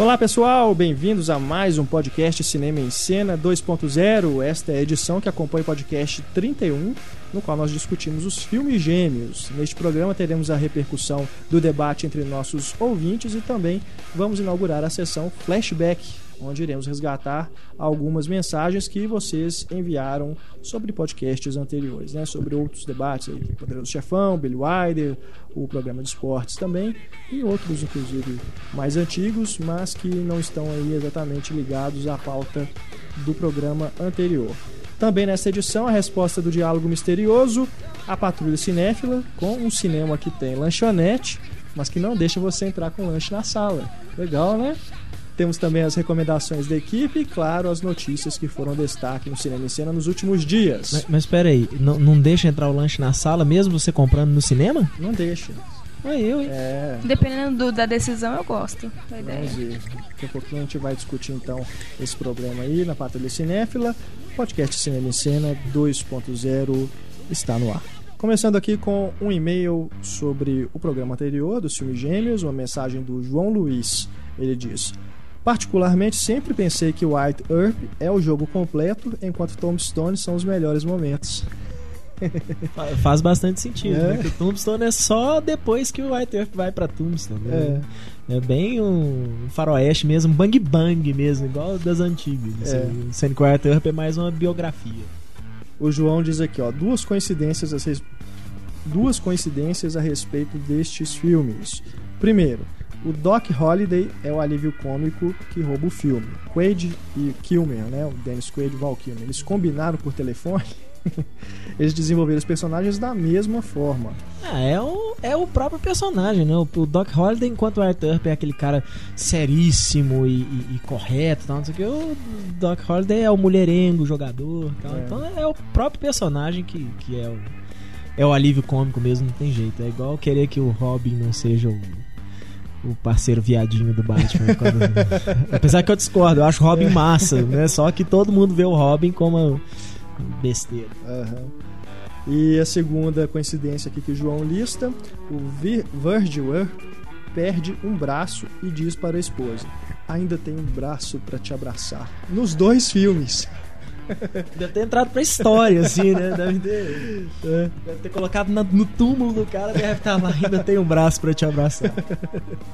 Olá pessoal, bem-vindos a mais um podcast Cinema em Cena 2.0. Esta é a edição que acompanha o podcast 31, no qual nós discutimos os filmes gêmeos. Neste programa teremos a repercussão do debate entre nossos ouvintes e também vamos inaugurar a sessão Flashback, onde iremos resgatar algumas mensagens que vocês enviaram sobre podcasts anteriores, né? sobre outros debates aí, Poderoso Chefão, Billy Wilder, o programa de esportes também e outros, inclusive, mais antigos, mas que não estão aí exatamente ligados à pauta do programa anterior. Também nessa edição, a resposta do diálogo misterioso, a patrulha cinéfila, com um cinema que tem lanchonete, mas que não deixa você entrar com lanche na sala. Legal, né? Temos também as recomendações da equipe e, claro, as notícias que foram destaque no Cinema em Cena nos últimos dias. Mas, mas espera aí, não, não deixa entrar o lanche na sala mesmo você comprando no cinema? Não deixa. Ah, eu, hein? É. Dependendo do- da decisão, eu gosto da ideia. Vamos ver. Daqui a pouquinho a gente vai discutir então esse problema aí na Patrulha Cinéfila. Podcast Cinema em Cena 2.0 está no ar. Começando aqui com um e-mail sobre o programa anterior dos filmes gêmeos, uma mensagem do João Luiz. Ele diz: Particularmente, sempre pensei que White Earp é o jogo completo, enquanto Tombstone são os melhores momentos. Fa- Faz bastante sentido, É. né? Que o Tombstone é só depois que o White Earth vai pra Tombstone. né? É. bem um faroeste mesmo, um bang bang mesmo, igual das antigas. É. Assim. Sendo que o White Earth é mais uma biografia. O João diz aqui, ó, duas coincidências a, res- duas coincidências a respeito destes filmes. Primeiro, o Doc Holliday é o alívio cômico que rouba o filme. Quaid e Kilmer, né, o Dennis Quaid e Val Kilmer, eles combinaram por telefone. eles desenvolveram os personagens da mesma forma. Ah, é o, é o próprio personagem, né? O, o Doc Holliday, enquanto o Earp é aquele cara seríssimo e, e- e correto, tal, não sei o que, o Doc Holliday é o mulherengo, o jogador. tal. É. Então é o próprio personagem que, que é o. É o alívio cômico mesmo, não tem jeito. É igual querer que o Robin não seja o, o parceiro viadinho do Batman. quando- Apesar que eu discordo, eu acho Robin massa, né? Só que todo mundo vê o Robin como besteira. Aham. E a segunda coincidência aqui que o João lista, o Vir- Virgil perde um braço e diz para a esposa: "Ainda tem um braço para te abraçar". Nos dois filmes. Deve ter entrado pra história, assim, né? Deve ter, É. deve ter colocado na- no túmulo do cara, deve estar lá, ainda tem um braço pra te abraçar.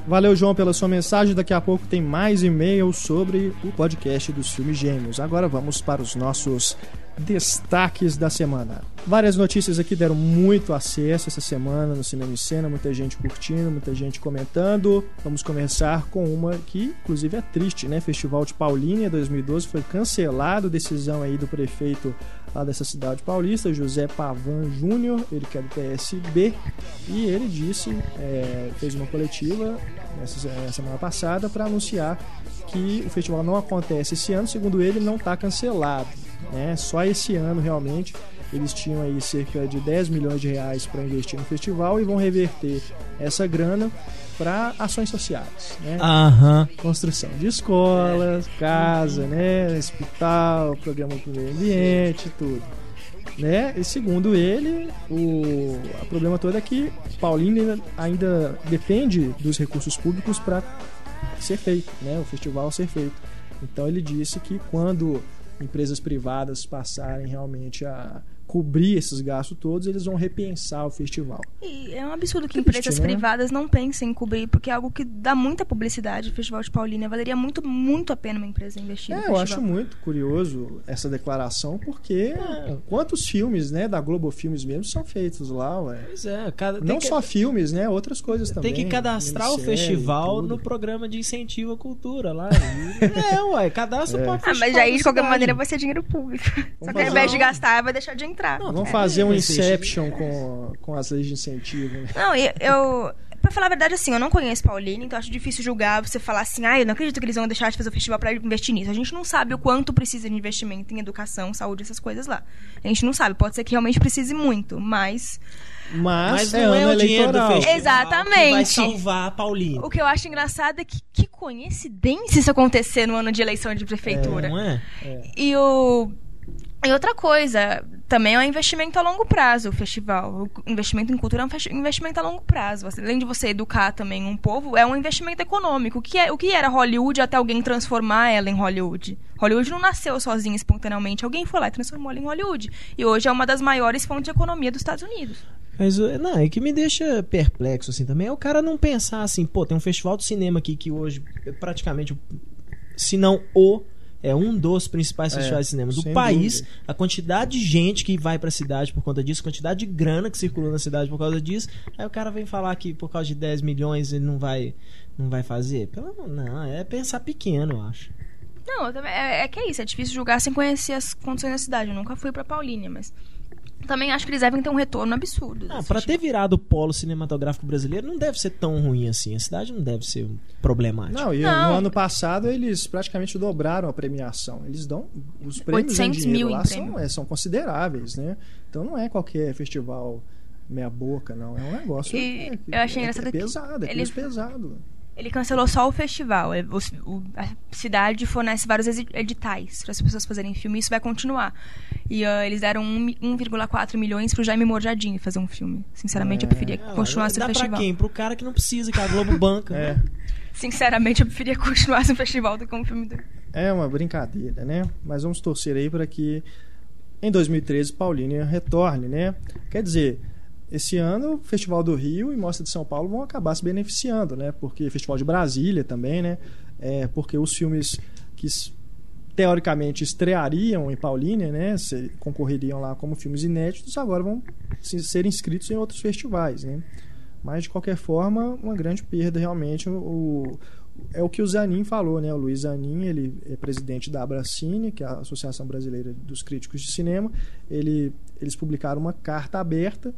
Valeu, João, pela sua mensagem. Daqui a pouco tem mais e-mails sobre o podcast dos filmes gêmeos. Agora vamos para os nossos destaques da semana. Várias notícias aqui deram muito acesso essa semana no Cinema em Cena, muita gente curtindo, muita gente comentando. Vamos começar com uma que, inclusive, é triste, né? Festival de Paulínia 2012 foi cancelado, decisão aí do prefeito lá dessa cidade paulista, José Pavan Júnior, ele que é do PSB, e ele disse, é, fez uma coletiva nessa semana passada para anunciar que o festival não acontece esse ano, segundo ele, não está cancelado. Né? Só esse ano realmente eles tinham aí cerca de 10 milhões de reais para investir no festival e vão reverter essa grana para ações sociais, né? Aham. construção de escolas, casa, né, hospital, programa para o meio ambiente, tudo. Né? E segundo ele, o, o problema todo é que Paulínia ainda, ainda depende dos recursos públicos para ser feito, né? o festival ser feito. Então ele disse que quando empresas privadas passarem realmente a cobrir esses gastos todos, eles vão repensar o festival. E é um absurdo que Triste, empresas né? privadas não pensem em cobrir, porque é algo que dá muita publicidade. O Festival de Paulínia valeria muito, muito a pena uma empresa investir no É, eu festival. acho muito curioso essa declaração, porque É. quantos filmes, né, da Globo Filmes mesmo são feitos lá, ué. Pois é, cada, Não que, só filmes, né, outras coisas também. tem que cadastrar o festival no programa de incentivo à cultura lá. é, ué, cadastra É. o próprio Ah, mas aí de qualquer maneira vai ser dinheiro público. Só que ao invés de gastar, vai deixar de entrar. Não, Vamos É, fazer um Inception com, com as leis de incentivo, né? Não, eu. Pra falar a verdade, assim, eu não conheço Paulínia, então acho difícil julgar você falar assim, ah, eu não acredito que eles vão deixar de fazer o festival pra investir nisso. A gente não sabe o quanto precisa de investimento em educação, saúde, essas coisas lá. A gente não sabe, pode ser que realmente precise muito, mas Mas, Mas é não é, ano o dinheiro do festival Exatamente. que vai salvar a Paulina. o que eu acho engraçado é que que coincidência isso acontecer no ano de eleição de prefeitura. Não é? E o. E outra coisa, também é um investimento a longo prazo o festival. O investimento em cultura é um investimento a longo prazo. Além de você educar também um povo, é um investimento econômico. O que, é, o que era Hollywood até alguém transformar ela em Hollywood? Hollywood não nasceu sozinha, espontaneamente. Alguém foi lá e transformou ela em Hollywood. E hoje é uma das maiores fontes de economia dos Estados Unidos. Mas, não, o que me deixa perplexo, assim, também é o cara não pensar assim, pô, tem um festival de cinema aqui que hoje é praticamente, se não o é um dos principais é, festivais de cinema do país. Dúvida. A quantidade de gente que vai pra cidade por conta disso, a quantidade de grana que circula na cidade por causa disso. Aí o cara vem falar que por causa de 10 milhões ele não vai, não vai fazer. Pelo, não, é pensar pequeno, eu acho. Não, é, é que é isso, é difícil julgar sem conhecer as condições da cidade. Eu nunca fui pra Paulínia, mas também acho que eles devem ter um retorno absurdo. Ah, para ter virado o polo cinematográfico brasileiro não deve ser tão ruim assim. A cidade não deve ser problemática. Não, e não. no ano passado eles praticamente dobraram a premiação. Eles dão os prêmios em dinheiro lá são, é, são consideráveis, né? Então não é qualquer festival meia boca, não. É um negócio e é, eu achei é, é pesado, é eles... pesado. Ele cancelou só o festival. O, a cidade fornece vários editais para as pessoas fazerem filme. Isso vai continuar. E uh, eles deram 1,4 milhões pro Jaime Morjadinho fazer um filme. Sinceramente, é, eu preferia é, continuar esse festival. Pra quem? Pro cara que não precisa, que a Globo banca. é. Né? Sinceramente, eu preferia continuar esse festival do que um filme do... É uma brincadeira, né? Mas vamos torcer aí para que em 2013 Paulínia retorne, né? Quer dizer, esse ano o Festival do Rio e Mostra de São Paulo vão acabar se beneficiando, né? Porque Festival de Brasília também, né? É, porque os filmes que teoricamente estreariam em Paulínia, né? Se, concorreriam lá como filmes inéditos, agora vão se, ser inscritos em outros festivais, né? Mas de qualquer forma, uma grande perda realmente o, é o que o Zanin falou, né? O Luiz Zanin, ele é presidente da Abracine, que é a Associação Brasileira dos Críticos de Cinema. Ele, eles publicaram uma carta aberta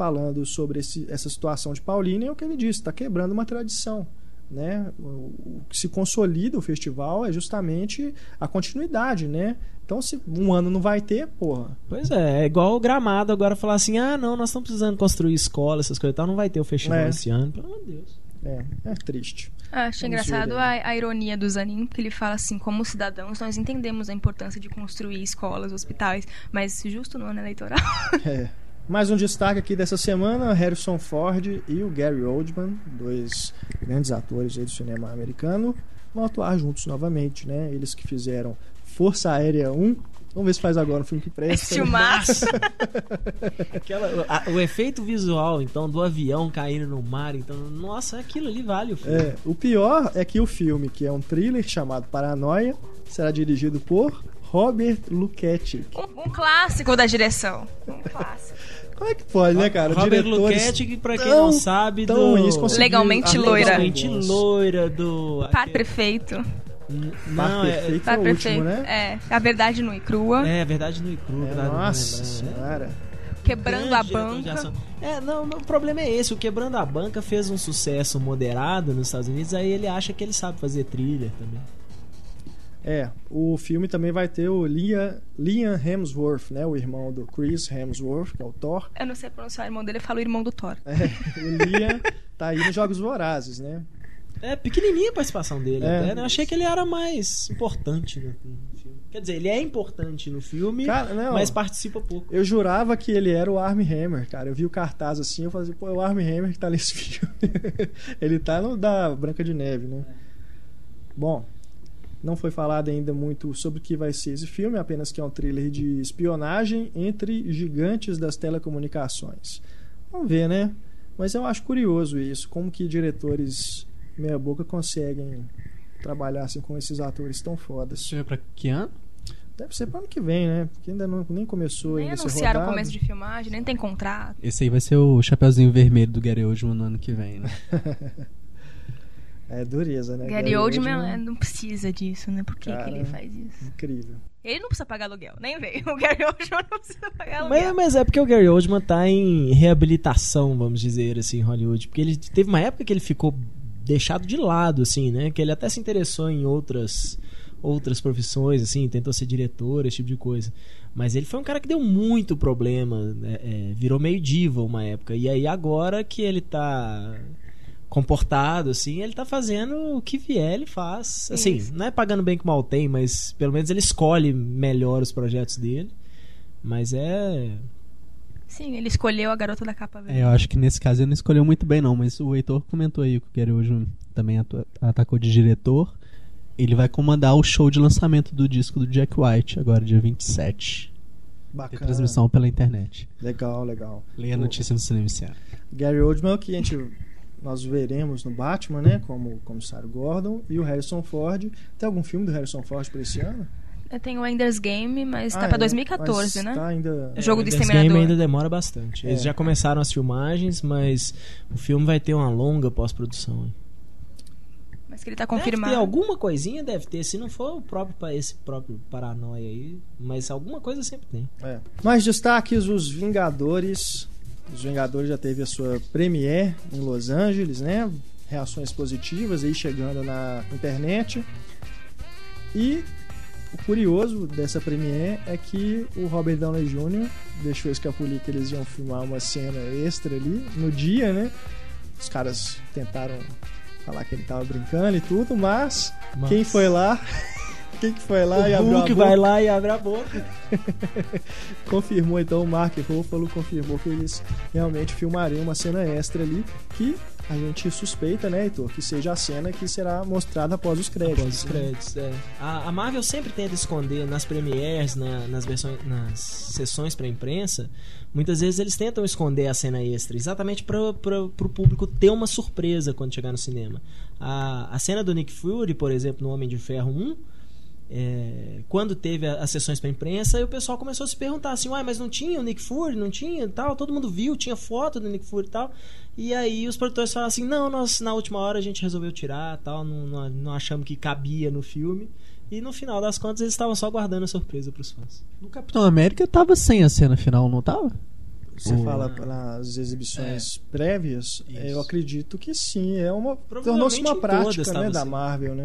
falando sobre esse, essa situação de Paulínia, é o que ele disse, está quebrando uma tradição. Né? O, que se consolida o festival é justamente a continuidade, né? Então, se um ano não vai ter, porra. Pois é, é igual o gramado agora falar assim: ah, não, nós estamos precisando construir escola, essas coisas e tal, não vai ter o festival é. esse ano, pelo amor de Deus. É, é triste. Achei Vamos engraçado a, a, ironia do Zanin, porque ele fala assim: como cidadãos, nós entendemos a importância de construir escolas, hospitais, mas justo no ano eleitoral. É. Mais um destaque aqui dessa semana: Harrison Ford e o Gary Oldman, dois grandes atores do cinema americano, vão atuar juntos novamente, né? Eles que fizeram Força Aérea 1. Vamos ver se faz agora um filme que presta. Filmaço! Aquela, a, o efeito visual, então, do avião caindo no mar, então, nossa, aquilo ali vale o filme. É, o pior é que o filme, que é um thriller chamado Paranoia, será dirigido por Robert Luchetti. Um, um clássico da direção. Um clássico. Como é que pode, né, cara? Robert Luquete, que pra quem tão, não sabe, do... Legalmente loira. Legalmente loira do... Par perfeito. Não, é, perfeito é o último, né? É, a verdade nua e crua. É, a verdade nua e crua. É, nossa senhora. Quebrando a banca. É, não, não, o problema é esse. O Quebrando a Banca fez um sucesso moderado nos Estados Unidos, aí ele acha que ele sabe fazer trilha também. É, o filme também vai ter o Liam, Liam Hemsworth, né? O irmão do Chris Hemsworth, que é o Thor. Eu não sei pronunciar o irmão dele, eu falo o irmão do Thor. É, o Liam tá aí nos Jogos Vorazes, né? É, pequenininha a participação dele. É. Até, né? Eu achei que ele era mais importante no, filme. Quer dizer, ele é importante no filme, cara, não, mas participa pouco. Eu jurava que ele era o Armie Hammer, cara. Eu vi o cartaz assim, eu falei, assim, pô, é o Armie Hammer que tá nesse filme. ele tá no da Branca de Neve, né? É. Bom, não foi falado ainda muito sobre o que vai ser esse filme, apenas que é um thriller de espionagem entre gigantes das telecomunicações. Vamos ver, né? Mas eu acho curioso isso, como que diretores meia boca conseguem trabalhar assim com esses atores tão fodas. É pra que ano? Deve ser para ano que vem, né? Porque ainda não, nem começou nem ainda anunciaram o começo de filmagem, nem tem contrato. Esse aí vai ser o Chapeuzinho Vermelho do Gary Oldman no ano que vem, né? É dureza, né? Gary, Gary Oldman, Oldman não precisa disso, né? Por que, Cara, que ele faz isso? Incrível. Ele não precisa pagar aluguel, nem vem. O Gary Oldman não precisa pagar aluguel. Mas, mas, é porque o Gary Oldman tá em reabilitação, vamos dizer assim, em Hollywood. Porque ele teve uma época que ele ficou deixado de lado, assim, né? Que ele até se interessou em outras outras profissões, assim, tentou ser diretor, esse tipo de coisa. Mas ele foi um cara que deu muito problema, né? é, virou meio diva uma época. E aí agora que ele tá comportado, assim, ele tá fazendo o que vier, ele faz. Assim, Isso. não é pagando bem que mal tem, mas pelo menos ele escolhe melhor os projetos dele. Mas é. Sim, ele escolheu a garota da capa verde. É, eu acho que nesse caso ele não escolheu muito bem, não. Mas o Heitor comentou aí que o Gary Oldman também atacou de diretor. Ele vai comandar o show de lançamento do disco do Jack White, agora dia 27. Tem Bacana. transmissão pela internet. Legal, legal. Leia a notícia no Cinema. Gary Oldman, que a gente nós veremos no Batman, né, como o comissário Gordon e o Harrison Ford. Tem algum filme do Harrison Ford para esse ano? Eu tenho o Ender's Game, mas tá Ah, pra é, 2014, mas né? Tá ainda O jogo do Esse Exterminador. game ainda demora bastante. Eles É. já começaram as filmagens, mas o filme vai ter uma longa pós-produção. Mas que ele tá Deve confirmado. ter alguma coisinha, deve ter. Se não for o próprio esse próprio paranoia aí, mas alguma coisa sempre tem. É. Mais destaques: Os Vingadores. Os Vingadores já teve a sua premiere em Los Angeles, né? Reações positivas aí chegando na internet. E o curioso dessa premiere é que o Robert Downey Jr. deixou escapulir que eles iam filmar uma cena extra ali no dia, né? Os caras tentaram falar que ele tava brincando e tudo, mas, Mas- quem foi lá? Quem que foi lá e o abriu a Hulk boca? vai lá e abre a boca. confirmou então o Mark Ruffalo confirmou que eles realmente filmariam uma cena extra ali que a gente suspeita, né, Heitor, que seja a cena que será mostrada após os créditos. Após os né? créditos, é. A, a Marvel sempre tenta esconder nas premieres, na- nas versões, nas sessões pra imprensa. Muitas vezes eles tentam esconder a cena extra, exatamente para pro público ter uma surpresa quando chegar no cinema. A, a cena do Nick Fury, por exemplo, no Homem de Ferro 1, é, quando teve a- as sessões pra imprensa, o pessoal começou a se perguntar assim, uai, mas não tinha o Nick Fury, não tinha tal, todo mundo viu, tinha foto do Nick Fury e tal. E aí os produtores falaram assim, não, nós na última hora a gente resolveu tirar, tal, não, não, não achamos que cabia no filme. E no final das contas eles estavam só guardando a surpresa pros fãs. No Capitão América tava sem a cena final, não tava? Você O- fala nas exibições prévias, Isso. eu acredito que sim, é uma tornou-se uma todas prática, né, da assim. Marvel, né?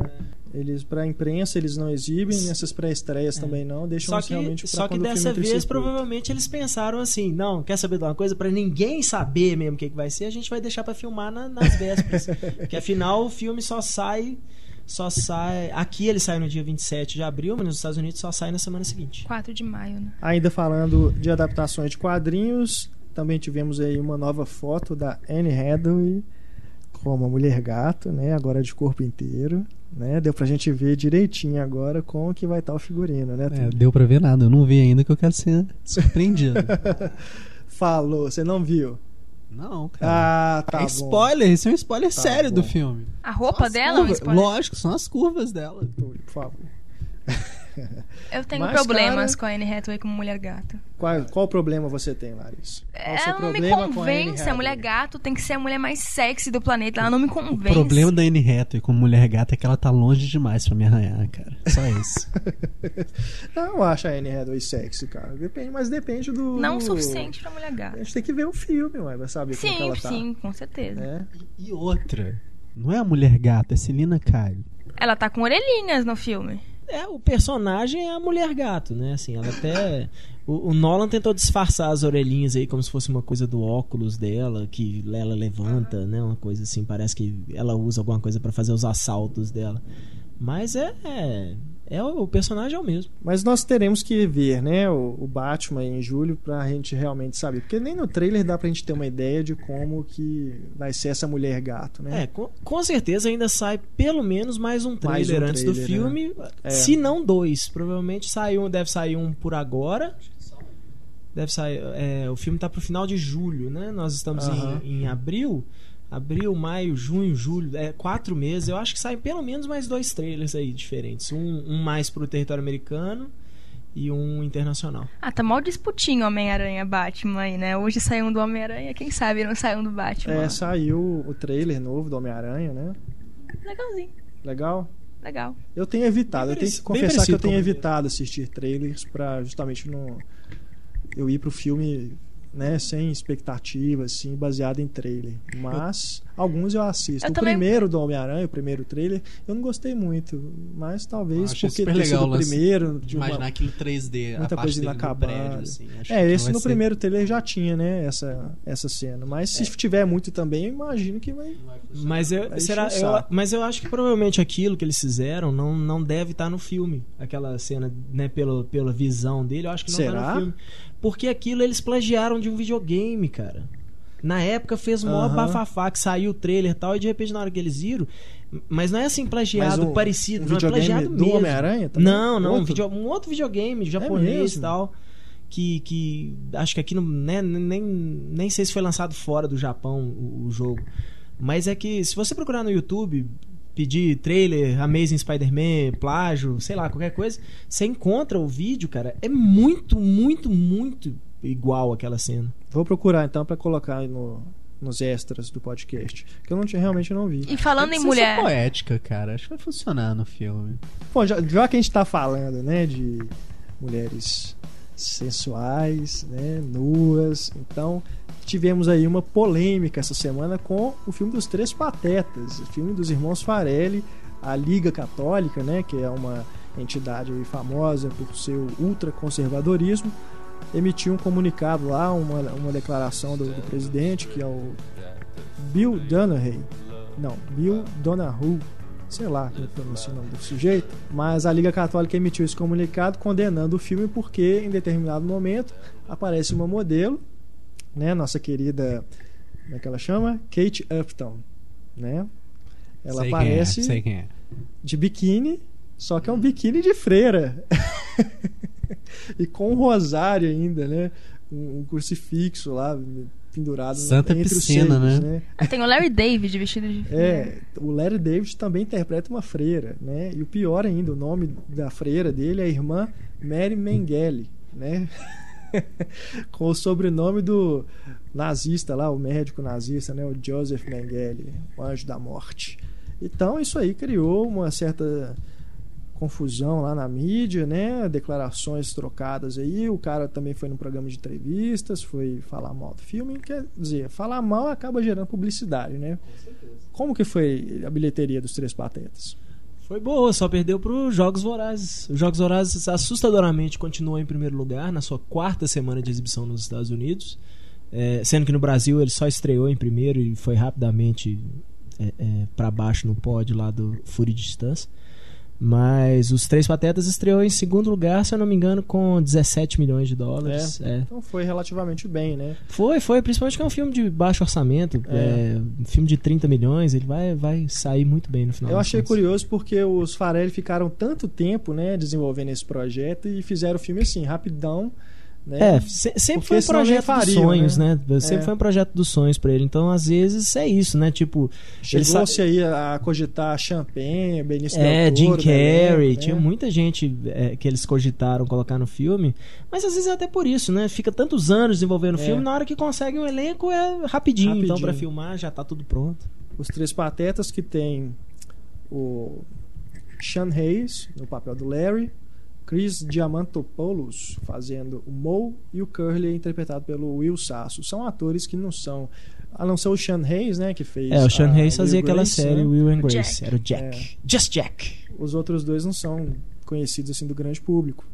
Eles para imprensa eles não exibem, nessas pré-estreias também não, deixam Só que, realmente pra só que dessa vez, circuito. provavelmente, eles pensaram assim: não, quer saber de uma coisa? Pra ninguém saber mesmo o que, que vai ser, a gente vai deixar pra filmar na- nas vésperas. Porque afinal o filme só sai. Só sai. Aqui ele sai no dia 27 de abril, mas nos Estados Unidos só sai na semana seguinte. 4 de maio, né? Ainda falando de adaptações de quadrinhos, também tivemos aí uma nova foto da Anne Hathaway como a Mulher Gato, né? Agora de corpo inteiro, né? Deu pra gente ver direitinho agora como que vai estar o figurino, né? É, deu pra ver nada. Eu não vi ainda que eu quero ser surpreendido. Falou, você não viu? Não, cara. Ah, tá é bom. spoiler, isso é um spoiler Tá sério do bom. filme. A roupa as dela é um curvas- spoiler. Lógico, são as curvas dela. Por favor. Eu tenho Mas, problemas cara- com a Anne Hathaway como mulher gato. Qual, qual problema você tem, Larissa? Qual o Ela não me com a convence. A, mulher gato tem que ser a mulher mais sexy do planeta. Ela não me O convence. problema da Anne Hathaway como mulher gata é que ela tá longe demais pra me arranhar, cara. Só isso. Não, eu acho a Anne Hathaway sexy, cara. Depende, mas depende do... Não o suficiente pra mulher A gata. gente tem que ver o filme, ué, pra saber como que Sim, ela tá. sim, com certeza. Né? e outra, não é a mulher gata, é Celina Kyle. Ela tá com orelhinhas no filme. É, o personagem é a mulher gato, né? Assim, ela até. O, o Nolan tentou disfarçar as orelhinhas aí como se fosse uma coisa do óculos dela, que ela levanta, né? Uma coisa assim, parece que ela usa alguma coisa pra fazer os assaltos dela. Mas é. É, é o, personagem é o mesmo. Mas nós teremos que ver, né, o, o Batman em julho pra gente realmente saber. Porque nem no trailer dá pra gente ter uma ideia de como que vai ser essa mulher gato, né? É, com, com certeza ainda sai pelo menos mais um Mais trailer um antes do trailer, filme. É. Se não dois. Provavelmente sai um, deve sair um por agora. Deve sair. é, o filme tá pro final de julho, né? Nós estamos em, em abril. Abril, maio, junho, julho, é quatro meses. Eu acho que saem pelo menos mais dois trailers aí diferentes. Um, um mais pro território americano e um internacional. Ah, tá mal disputinho Homem-Aranha Batman aí, né? Hoje saiu um do Homem-Aranha, quem sabe não saiu um do Batman. É, saiu o trailer novo do Homem-Aranha, né? Legalzinho, Legal. legal. Eu tenho evitado, Bem eu tenho que confessar que eu tenho evitado assistir trailers pra justamente não eu ir pro filme, né, sem expectativa assim, baseado em trailer. Mas Alguns eu assisto. Eu o também- primeiro do Homem-Aranha, o primeiro trailer, eu não gostei muito. Mas talvez achei porque ter sido legal o o primeiro. De uma... Imaginar aquilo 3D, muita coisa inacabada. prédio, assim. Acho É, esse no ser- primeiro trailer já tinha, né? Essa, essa cena. Mas se tiver muito também, eu imagino que vai. Mas eu, Vai será, eu- mas eu acho que provavelmente aquilo que eles fizeram não, não deve estar no filme. Aquela cena, né, pela, pela visão dele, eu acho que não tá Será? no filme. Porque aquilo eles plagiaram de um videogame, cara. Na época fez um maior Aham. bafafá que saiu o trailer e tal, e de repente na hora que eles viram. Mas não é assim plagiado, um- parecido, um não é plagiado do mesmo. Homem-Aranha também? Não, não, um, Outro? video- um outro videogame japonês e mesmo? tal. Que, que acho que aqui né, nem, nem sei se foi lançado fora do Japão o, o jogo. Mas é que se você procurar no YouTube, pedir trailer, Amazing Spider-Man, plágio, sei lá, qualquer coisa, você encontra o vídeo, cara. É muito, muito, muito igual aquela cena. Vou procurar então pra colocar aí no, nos extras do podcast. Que eu não tinha, realmente não vi. E falando em que ser mulher. poética, cara. Acho que vai funcionar no filme. Bom, já, já que a gente tá falando, né, de mulheres sensuais, né, nuas, então tivemos aí uma polêmica essa semana com o filme dos Três Patetas, o filme dos irmãos Farelli, a Liga Católica, né, que é uma entidade famosa por seu ultraconservadorismo, emitiu um comunicado lá, uma, uma declaração do, do presidente, que é o Bill Donahue, não, Bill Donahue, sei lá como pronuncia o nome do sujeito, mas a Liga Católica emitiu esse comunicado condenando o filme porque em determinado momento aparece uma modelo, né, nossa querida, como é que ela chama? Kate Upton, né? Ela sei aparece é, sei quem é. de biquíni, só que é um biquíni de freira. e com um rosário ainda, né? Um, um crucifixo lá pendurado Santa entre piscina, os seios, né? Tem o Larry David vestido de. É, o Larry David também interpreta uma freira, né? E o pior ainda, o nome da freira dele é a irmã Mary Mengele, né? Com o sobrenome do nazista lá, o médico nazista, né? O Joseph Mengele, o anjo da morte. Então isso aí criou uma certa confusão lá na mídia, né? Declarações trocadas aí. O cara também foi num programa de entrevistas, foi falar mal do filme. Quer dizer, falar mal acaba gerando publicidade, né? Como que foi a bilheteria dos Três Patetas? Foi boa, só perdeu para Jogos Vorazes. Os Jogos Vorazes assustadoramente continuou em primeiro lugar na sua quarta semana de exibição nos Estados Unidos, É, sendo que no Brasil ele só estreou em primeiro e foi rapidamente é, para baixo no pódio lá do Fúria de Distância. Mas os Três Patetas estreou em segundo lugar, se eu não me engano, com 17 milhões de dólares. É. Então foi relativamente bem, né? Foi, foi, principalmente que é um filme de baixo orçamento, É. é, um filme de 30 milhões, ele vai, vai sair muito bem no final. Eu achei curioso porque os Farelli ficaram tanto tempo, né, desenvolvendo esse projeto e fizeram o filme assim, rapidão, né? É, se- sempre foi um senão nem projeto fariam, dos sonhos, né? né? Sempre É. foi um projeto dos sonhos pra ele. Então, às vezes, é isso, né? Tipo, ele Chegou-se aí a cogitar Champagne, Benício é, Del Jim Toro, Carrey, né? tinha muita gente é, que eles cogitaram colocar no filme, mas às vezes é até por isso, né? Fica tantos anos desenvolvendo o É. filme, na hora que consegue um elenco é rapidinho, então Rapidinho. pra filmar já tá tudo pronto. Os Três Patetas que tem o Sean Hayes no papel do Larry, Chris Diamantopoulos fazendo o Moe e o Curly interpretado pelo Will Sasso. São atores que não são, a não ser o Sean Hayes, né, que fez É, o Sean Hayes fazia Will aquela Grace, série né? Will and Grace, Jack. era o Jack. Just Jack. Os outros dois não são conhecidos assim do grande público.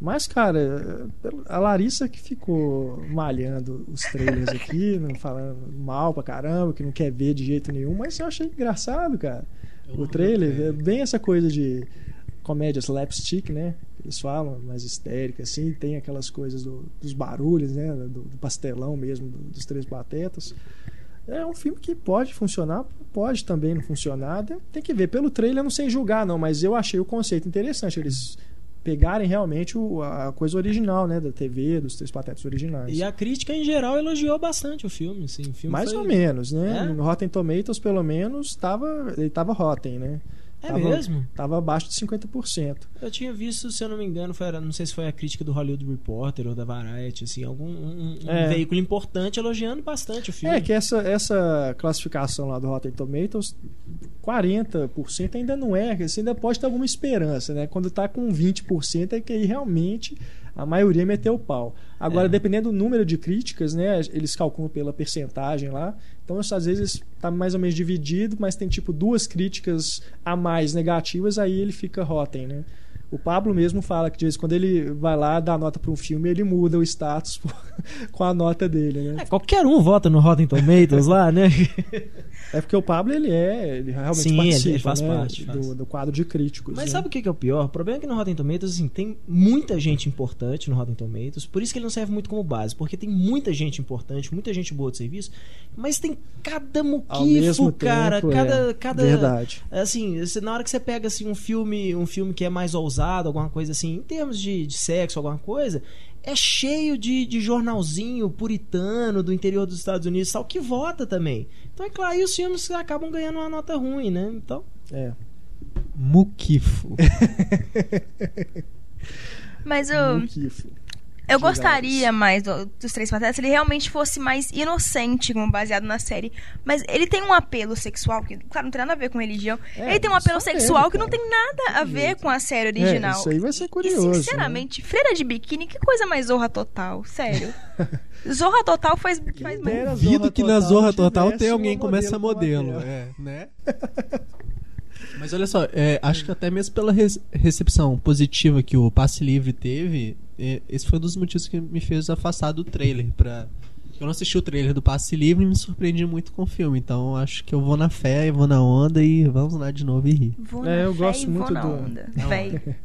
Mas, cara, a Larissa que ficou malhando os trailers aqui, não falando mal pra caramba, que não quer ver de jeito nenhum, mas eu achei engraçado, cara. O trailer é bem essa coisa de comédia slapstick, né? Eles falam mais histérica, assim, tem aquelas coisas do- dos barulhos, né? Do, do pastelão mesmo, do- dos três patetas. É um filme que pode funcionar, pode também não funcionar. Tem- que ver. Pelo trailer eu não sei julgar, não, mas eu achei o conceito interessante. Eles pegarem realmente o- a coisa original, né? Da TV, dos três patetas originais. E a crítica em geral elogiou bastante o filme, assim, o filme Mais foi- ou menos, né? É? No Rotten Tomatoes, pelo menos, tava, ele tava Rotten, né? É tava, mesmo? Tava abaixo de 50%. Eu tinha visto, se eu não me engano, foi, não sei se foi a crítica do Hollywood Reporter ou da Variety, assim, algum um, um É. veículo importante elogiando bastante o filme. É que essa, essa classificação lá do Rotten Tomatoes, 40% ainda não é, você ainda pode ter alguma esperança, né? Quando tá com 20% é que aí realmente a maioria meteu o pau. Agora, É. dependendo do número de críticas, né, eles calculam pela percentagem lá. Então, às vezes tá mais ou menos dividido, mas tem tipo duas críticas a mais negativas, aí ele fica rotten, né? O Pablo mesmo fala que de vez em quando ele vai lá dar nota para um filme, ele muda o status com a nota dele, né? É, qualquer um vota no Rotten Tomatoes lá, né? É porque o Pablo ele é, ele realmente Sim, participa ele faz né, parte, do, faz. do quadro de críticos. Mas né? sabe o que é o pior? O problema é que no Rotten Tomatoes, assim, tem muita gente importante no Rotten Tomatoes, por isso que ele não serve muito como base, porque tem muita gente importante, muita gente boa de serviço, mas tem cada muquifo, cara, tempo, cada, é, cada verdade. assim, na hora que você pega assim um filme, um filme que é mais ousado, alguma coisa assim, em termos de, de sexo, alguma coisa, é cheio de, de jornalzinho puritano do interior dos Estados Unidos, tal, que vota também. Então é claro, e os filmes acabam ganhando uma nota ruim, né? Então, É. Muquifo. Mas eu, Muquifo. Eu gostaria mais do- dos Três Patetas se ele realmente fosse mais inocente, como baseado na série. Mas ele tem um apelo sexual, que, claro, não tem nada a ver com religião. É, ele tem um apelo sexual ele, que não tem nada a ver com a série original. É, isso aí vai ser E, curioso. né? sinceramente, Freira de Biquíni, que coisa mais zorra total, sério. zorra total faz, faz mais. Duvido que na Zorra Total tem alguém como essa modelo modelo. como a É, né? Mas olha só, é, acho que até mesmo pela recepção positiva que o Passe Livre teve, é, esse foi um dos motivos que me fez afastar do trailer. Pra... Eu não assisti o trailer do Passe Livre e me surpreendi muito com o filme. Então acho que eu vou na fé, vou na onda e vamos lá de novo e rir. Vou É, na eu fé gosto e vou muito na do- onda.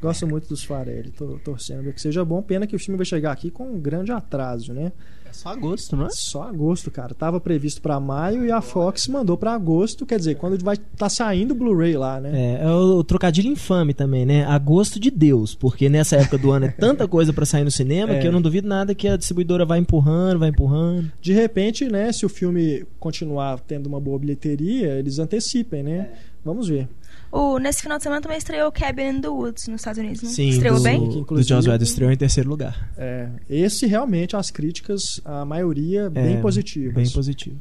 Gosto muito dos Farelli. Tô torcendo que seja bom. Pena que o filme vai chegar aqui com um grande atraso, né? É só agosto, não é? Só agosto, cara. Tava previsto pra maio e a Fox mandou pra agosto. Quer dizer, quando vai tá saindo o Blu-ray lá, né? É, é o, o trocadilho infame também, né? Agosto de Deus, porque nessa época do ano é tanta coisa pra sair no cinema É. que eu não duvido nada que a distribuidora vai empurrando, vai empurrando. De repente, né, se o filme continuar tendo uma boa bilheteria, eles antecipem, né? Vamos ver. O, nesse final de semana também estreou Cabin in the Woods nos Estados Unidos, não? Sim, estreou do, bem? Que, do inclusive- Joss Whedon estreou em terceiro lugar. É, esse realmente as críticas, a maioria bem É, positivas. Bem positivo.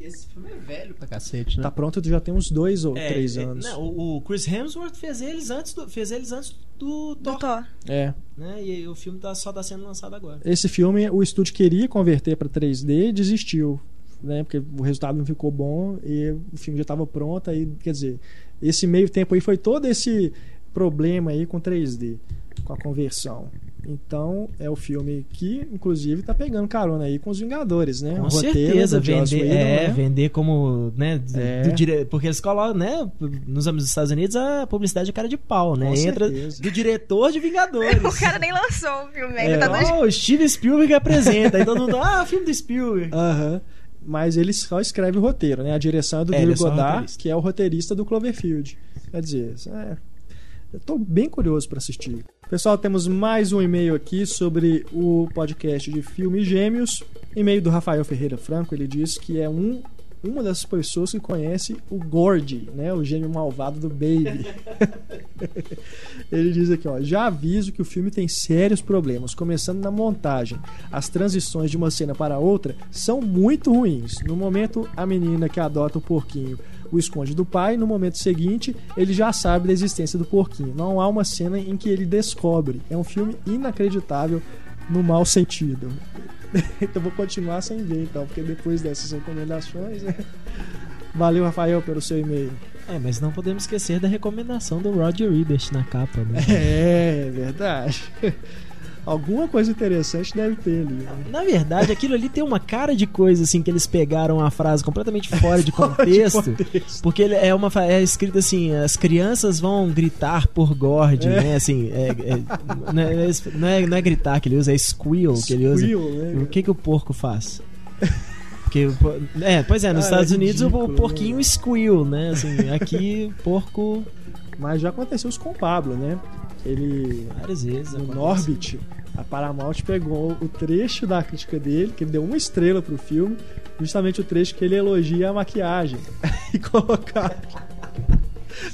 Esse filme é velho pra cacete, né? Tá pronto já tem uns dois ou É, três é, anos. não, o, Chris Hemsworth fez eles antes do, fez eles antes do Do Thor, Thor. É. né? E o filme tá, só tá sendo lançado agora. Esse filme, o estúdio queria converter para 3D e desistiu, né? Porque o resultado não ficou bom e o filme já estava pronto. Aí, quer dizer, esse meio tempo aí foi todo esse problema aí com 3D, com a conversão. Então, é o filme que, inclusive, tá pegando carona aí com os Vingadores, né? Com o certeza, vender, Whedon, é, né? vender como, né, É. do dire... porque eles colocam, né, nos Estados Unidos a publicidade é cara de pau, né? Com Entra certeza. do diretor de Vingadores. O cara nem lançou o filme ainda, É. tá Oh, o Steven Spielberg apresenta, aí todo mundo, ah, filme do Spielberg. Aham. Mas ele só escreve o roteiro, né? A direção é do É, Drew é que é o roteirista do Cloverfield. Quer dizer, é... eu tô bem curioso para assistir. Pessoal, temos mais um e-mail aqui sobre o podcast de Filme Gêmeos. E-mail do Rafael Ferreira Franco, ele diz que é um uma das pessoas que conhece o Gordy, né, o gêmeo malvado do Baby. Ele diz aqui, ó, já aviso que o filme tem sérios problemas, começando na montagem. As transições de uma cena para outra são muito ruins. No momento, a menina que adota o porquinho o esconde do pai, no momento seguinte, ele já sabe da existência do porquinho. Não há uma cena em que ele descobre. É um filme inacreditável no mau sentido. então vou continuar sem ver, então, porque depois dessas recomendações, né? Valeu, Rafael, pelo seu e-mail. É, mas não podemos esquecer da recomendação do Roger Ebert na capa, né? É, verdade. Alguma coisa interessante deve ter ali. né? Na verdade, aquilo ali tem uma cara de coisa assim que eles pegaram a frase completamente fora de Fora de contexto. contexto. Porque é uma é escrito assim, as crianças vão gritar por Gord, É. né? Assim, é- é- não, é, não é- não é gritar que ele usa, é squeal que ele usa. Squeal, né? O que que o porco faz? Porque, é, pois é, nos Cara, Estados é Unidos o- ridículo, o porquinho né? squeal, né? Assim, aqui porco Mas já aconteceu isso com o Pablo, né? Ele várias vezes. no. Norbit, a Paramount pegou o trecho da crítica dele, que ele deu uma estrela pro filme, justamente o trecho que ele elogia a maquiagem e colocar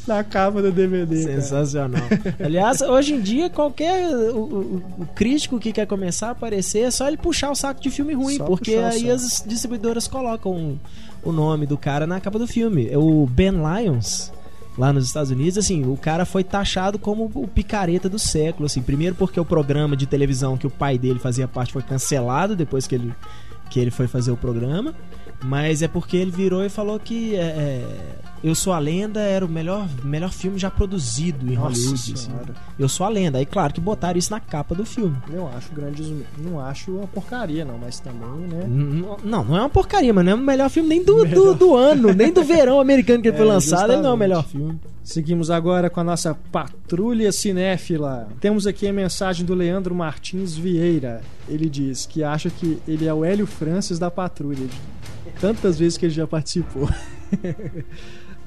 na capa do DVD. Sensacional. Aliás, hoje em dia, qualquer o, o- o crítico que quer começar a aparecer, é só ele puxar o saco de filme ruim, Só porque aí as distribuidoras colocam o nome do cara na capa do filme. É O Ben Lyons, lá nos Estados Unidos, assim, o cara foi taxado como o picareta do século, assim, primeiro porque o programa de televisão que o pai dele fazia parte foi cancelado depois que ele, que ele foi fazer o programa, mas é porque ele virou e falou que é, é, Eu Sou a Lenda era o melhor, melhor filme já produzido em Nossa Hollywood. assim. Senhora. Eu Sou a Lenda. Aí, claro que botaram isso na capa do filme. Eu acho grandes. Não acho uma porcaria, não, mas também, né? Não, não é uma porcaria, mas não é o melhor filme nem do, do, do ano, nem do verão americano que ele foi É, lançado. Ele não é o justamente. melhor filme. Seguimos agora com a nossa patrulha cinéfila. Temos aqui a mensagem do Leandro Martins Vieira. Ele diz que acha que ele é o Hélio Francis da patrulha. de Tantas vezes que ele já participou.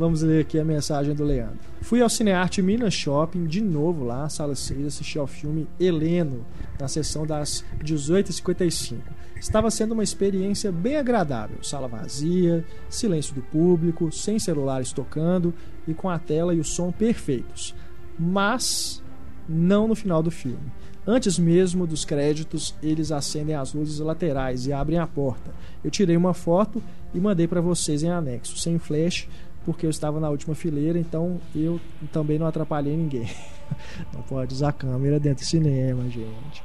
Vamos ler aqui a mensagem do Leandro. Fui ao Cinearte Minas Shopping, de novo lá, sala 6, assistir ao filme Heleno, na sessão das 18h55. Estava sendo uma experiência bem agradável. Sala vazia, silêncio do público, sem celulares tocando e com a tela e o som perfeitos. Mas não no final do filme. Antes mesmo dos créditos, eles acendem as luzes laterais e abrem a porta. Eu tirei uma foto e mandei para vocês em anexo, sem flash, porque eu estava na última fileira, então eu também não atrapalhei ninguém. Não pode usar câmera dentro do cinema, gente.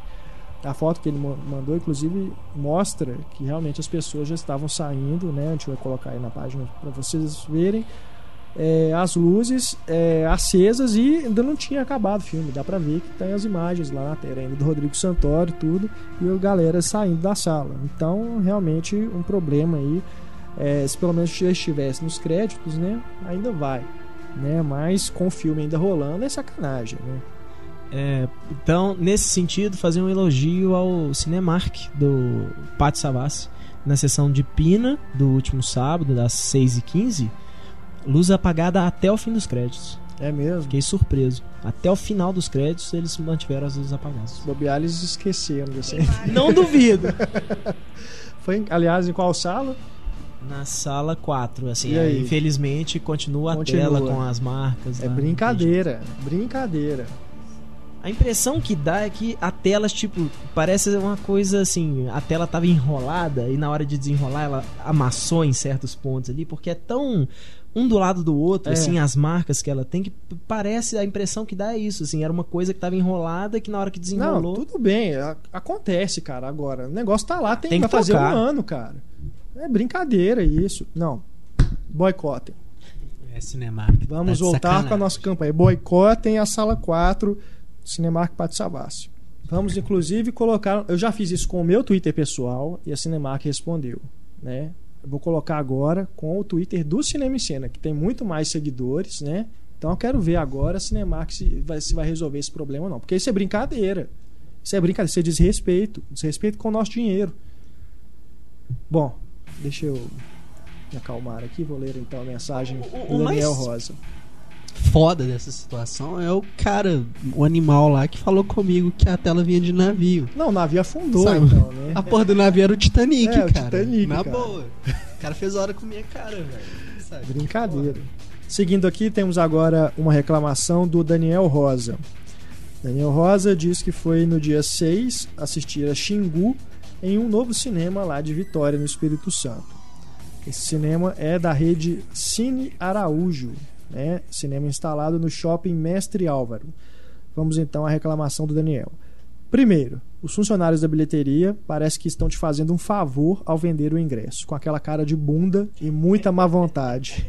A foto que ele ma- mandou, inclusive, mostra que realmente as pessoas já estavam saindo, né? A gente vai colocar aí na página para vocês verem. É, as luzes é, acesas e ainda não tinha acabado o filme. Dá pra ver que tem as imagens lá na tela ainda do Rodrigo Santoro e tudo, e a galera saindo da sala. Então, realmente, um problema aí. É, se pelo menos já estivesse nos créditos, né? Ainda vai. Né? Mas com o filme ainda rolando é sacanagem, né? É, então, nesse sentido, fazer um elogio ao Cinemark do Pátio Savassi. Na sessão de Pina, do último sábado, das 6h15, luz apagada até o fim dos créditos. É mesmo. Fiquei surpreso. Até o final dos créditos, eles mantiveram as luzes apagadas. Bobear, eles esqueceram desse. Não duvido! Foi, aliás, em qual sala? Na sala 4, assim, E aí? infelizmente continua a Continua. tela com as marcas. É lá, brincadeira. Brincadeira. A impressão que dá é que a tela, tipo, parece uma coisa assim, a tela tava enrolada e na hora de desenrolar ela amassou em certos pontos ali, porque é tão um do lado do outro, É. assim, as marcas que ela tem, que parece, a impressão que dá é isso, assim, era uma coisa que tava enrolada que na hora que Não, desenrolou... tudo bem. a- Acontece, cara. Agora, o negócio tá lá, tem, Tem que fazer tocar. um ano, cara. É brincadeira isso. Não. Boicotem. É Cinemark. Vamos tá voltar sacanagem. com a nossa campanha. Boicotem a sala 4, Cinemark Pátio Savassi. Vamos, inclusive, colocar. Eu já fiz isso com o meu Twitter pessoal e a Cinemark respondeu. Né? Eu vou colocar agora com o Twitter do Cinema em Cena, que tem muito mais seguidores, né? Então eu quero ver agora a Cinemark se vai, se vai resolver esse problema ou não. Porque isso é brincadeira. Isso é brincadeira, isso é desrespeito. Desrespeito com o nosso dinheiro. Bom, deixa eu me acalmar aqui. Vou ler então a mensagem O- do o Daniel mais- Rosa. Foda dessa situação é o cara, o animal lá que falou comigo que a tela vinha de navio. Não, o navio afundou, Sabe? então, né? A porra do navio era o Titanic, É, o cara. Titanic, Na cara. boa. O cara fez hora com minha cara, velho. Brincadeira. Seguindo aqui, temos agora uma reclamação do Daniel Rosa. Daniel Rosa diz que foi no dia 6 assistir a Xingu em um novo cinema lá de Vitória, no Espírito Santo. Esse cinema é da rede Cine Araújo, né? cinema instalado no shopping Mestre Álvaro. Vamos então à reclamação do Daniel. Primeiro, os funcionários da bilheteria parece que estão te fazendo um favor ao vender o ingresso, com aquela cara de bunda e muita má vontade.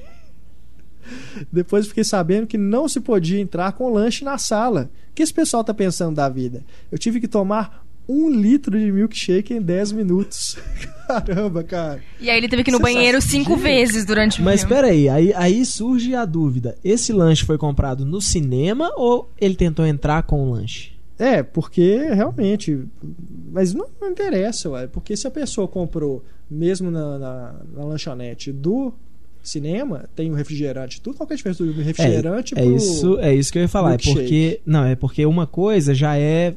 Depois fiquei sabendo que não se podia entrar com lanche na sala. O que esse pessoal tá pensando da vida? Eu tive que tomar um litro de milkshake em 10 minutos. Caramba, cara. E aí ele teve que ir no Você banheiro cinco Gente. vezes durante o Mas espera aí, aí, aí surge a dúvida. Esse lanche foi comprado no cinema ou ele tentou entrar com o lanche? É, porque realmente. Mas não, não interessa, ué, porque se a pessoa comprou, mesmo na, na, na lanchonete do cinema, tem o refrigerante, tudo, qual que é a diferença do refrigerante é pro. isso, é isso que eu ia falar. É porque não é porque uma coisa já é,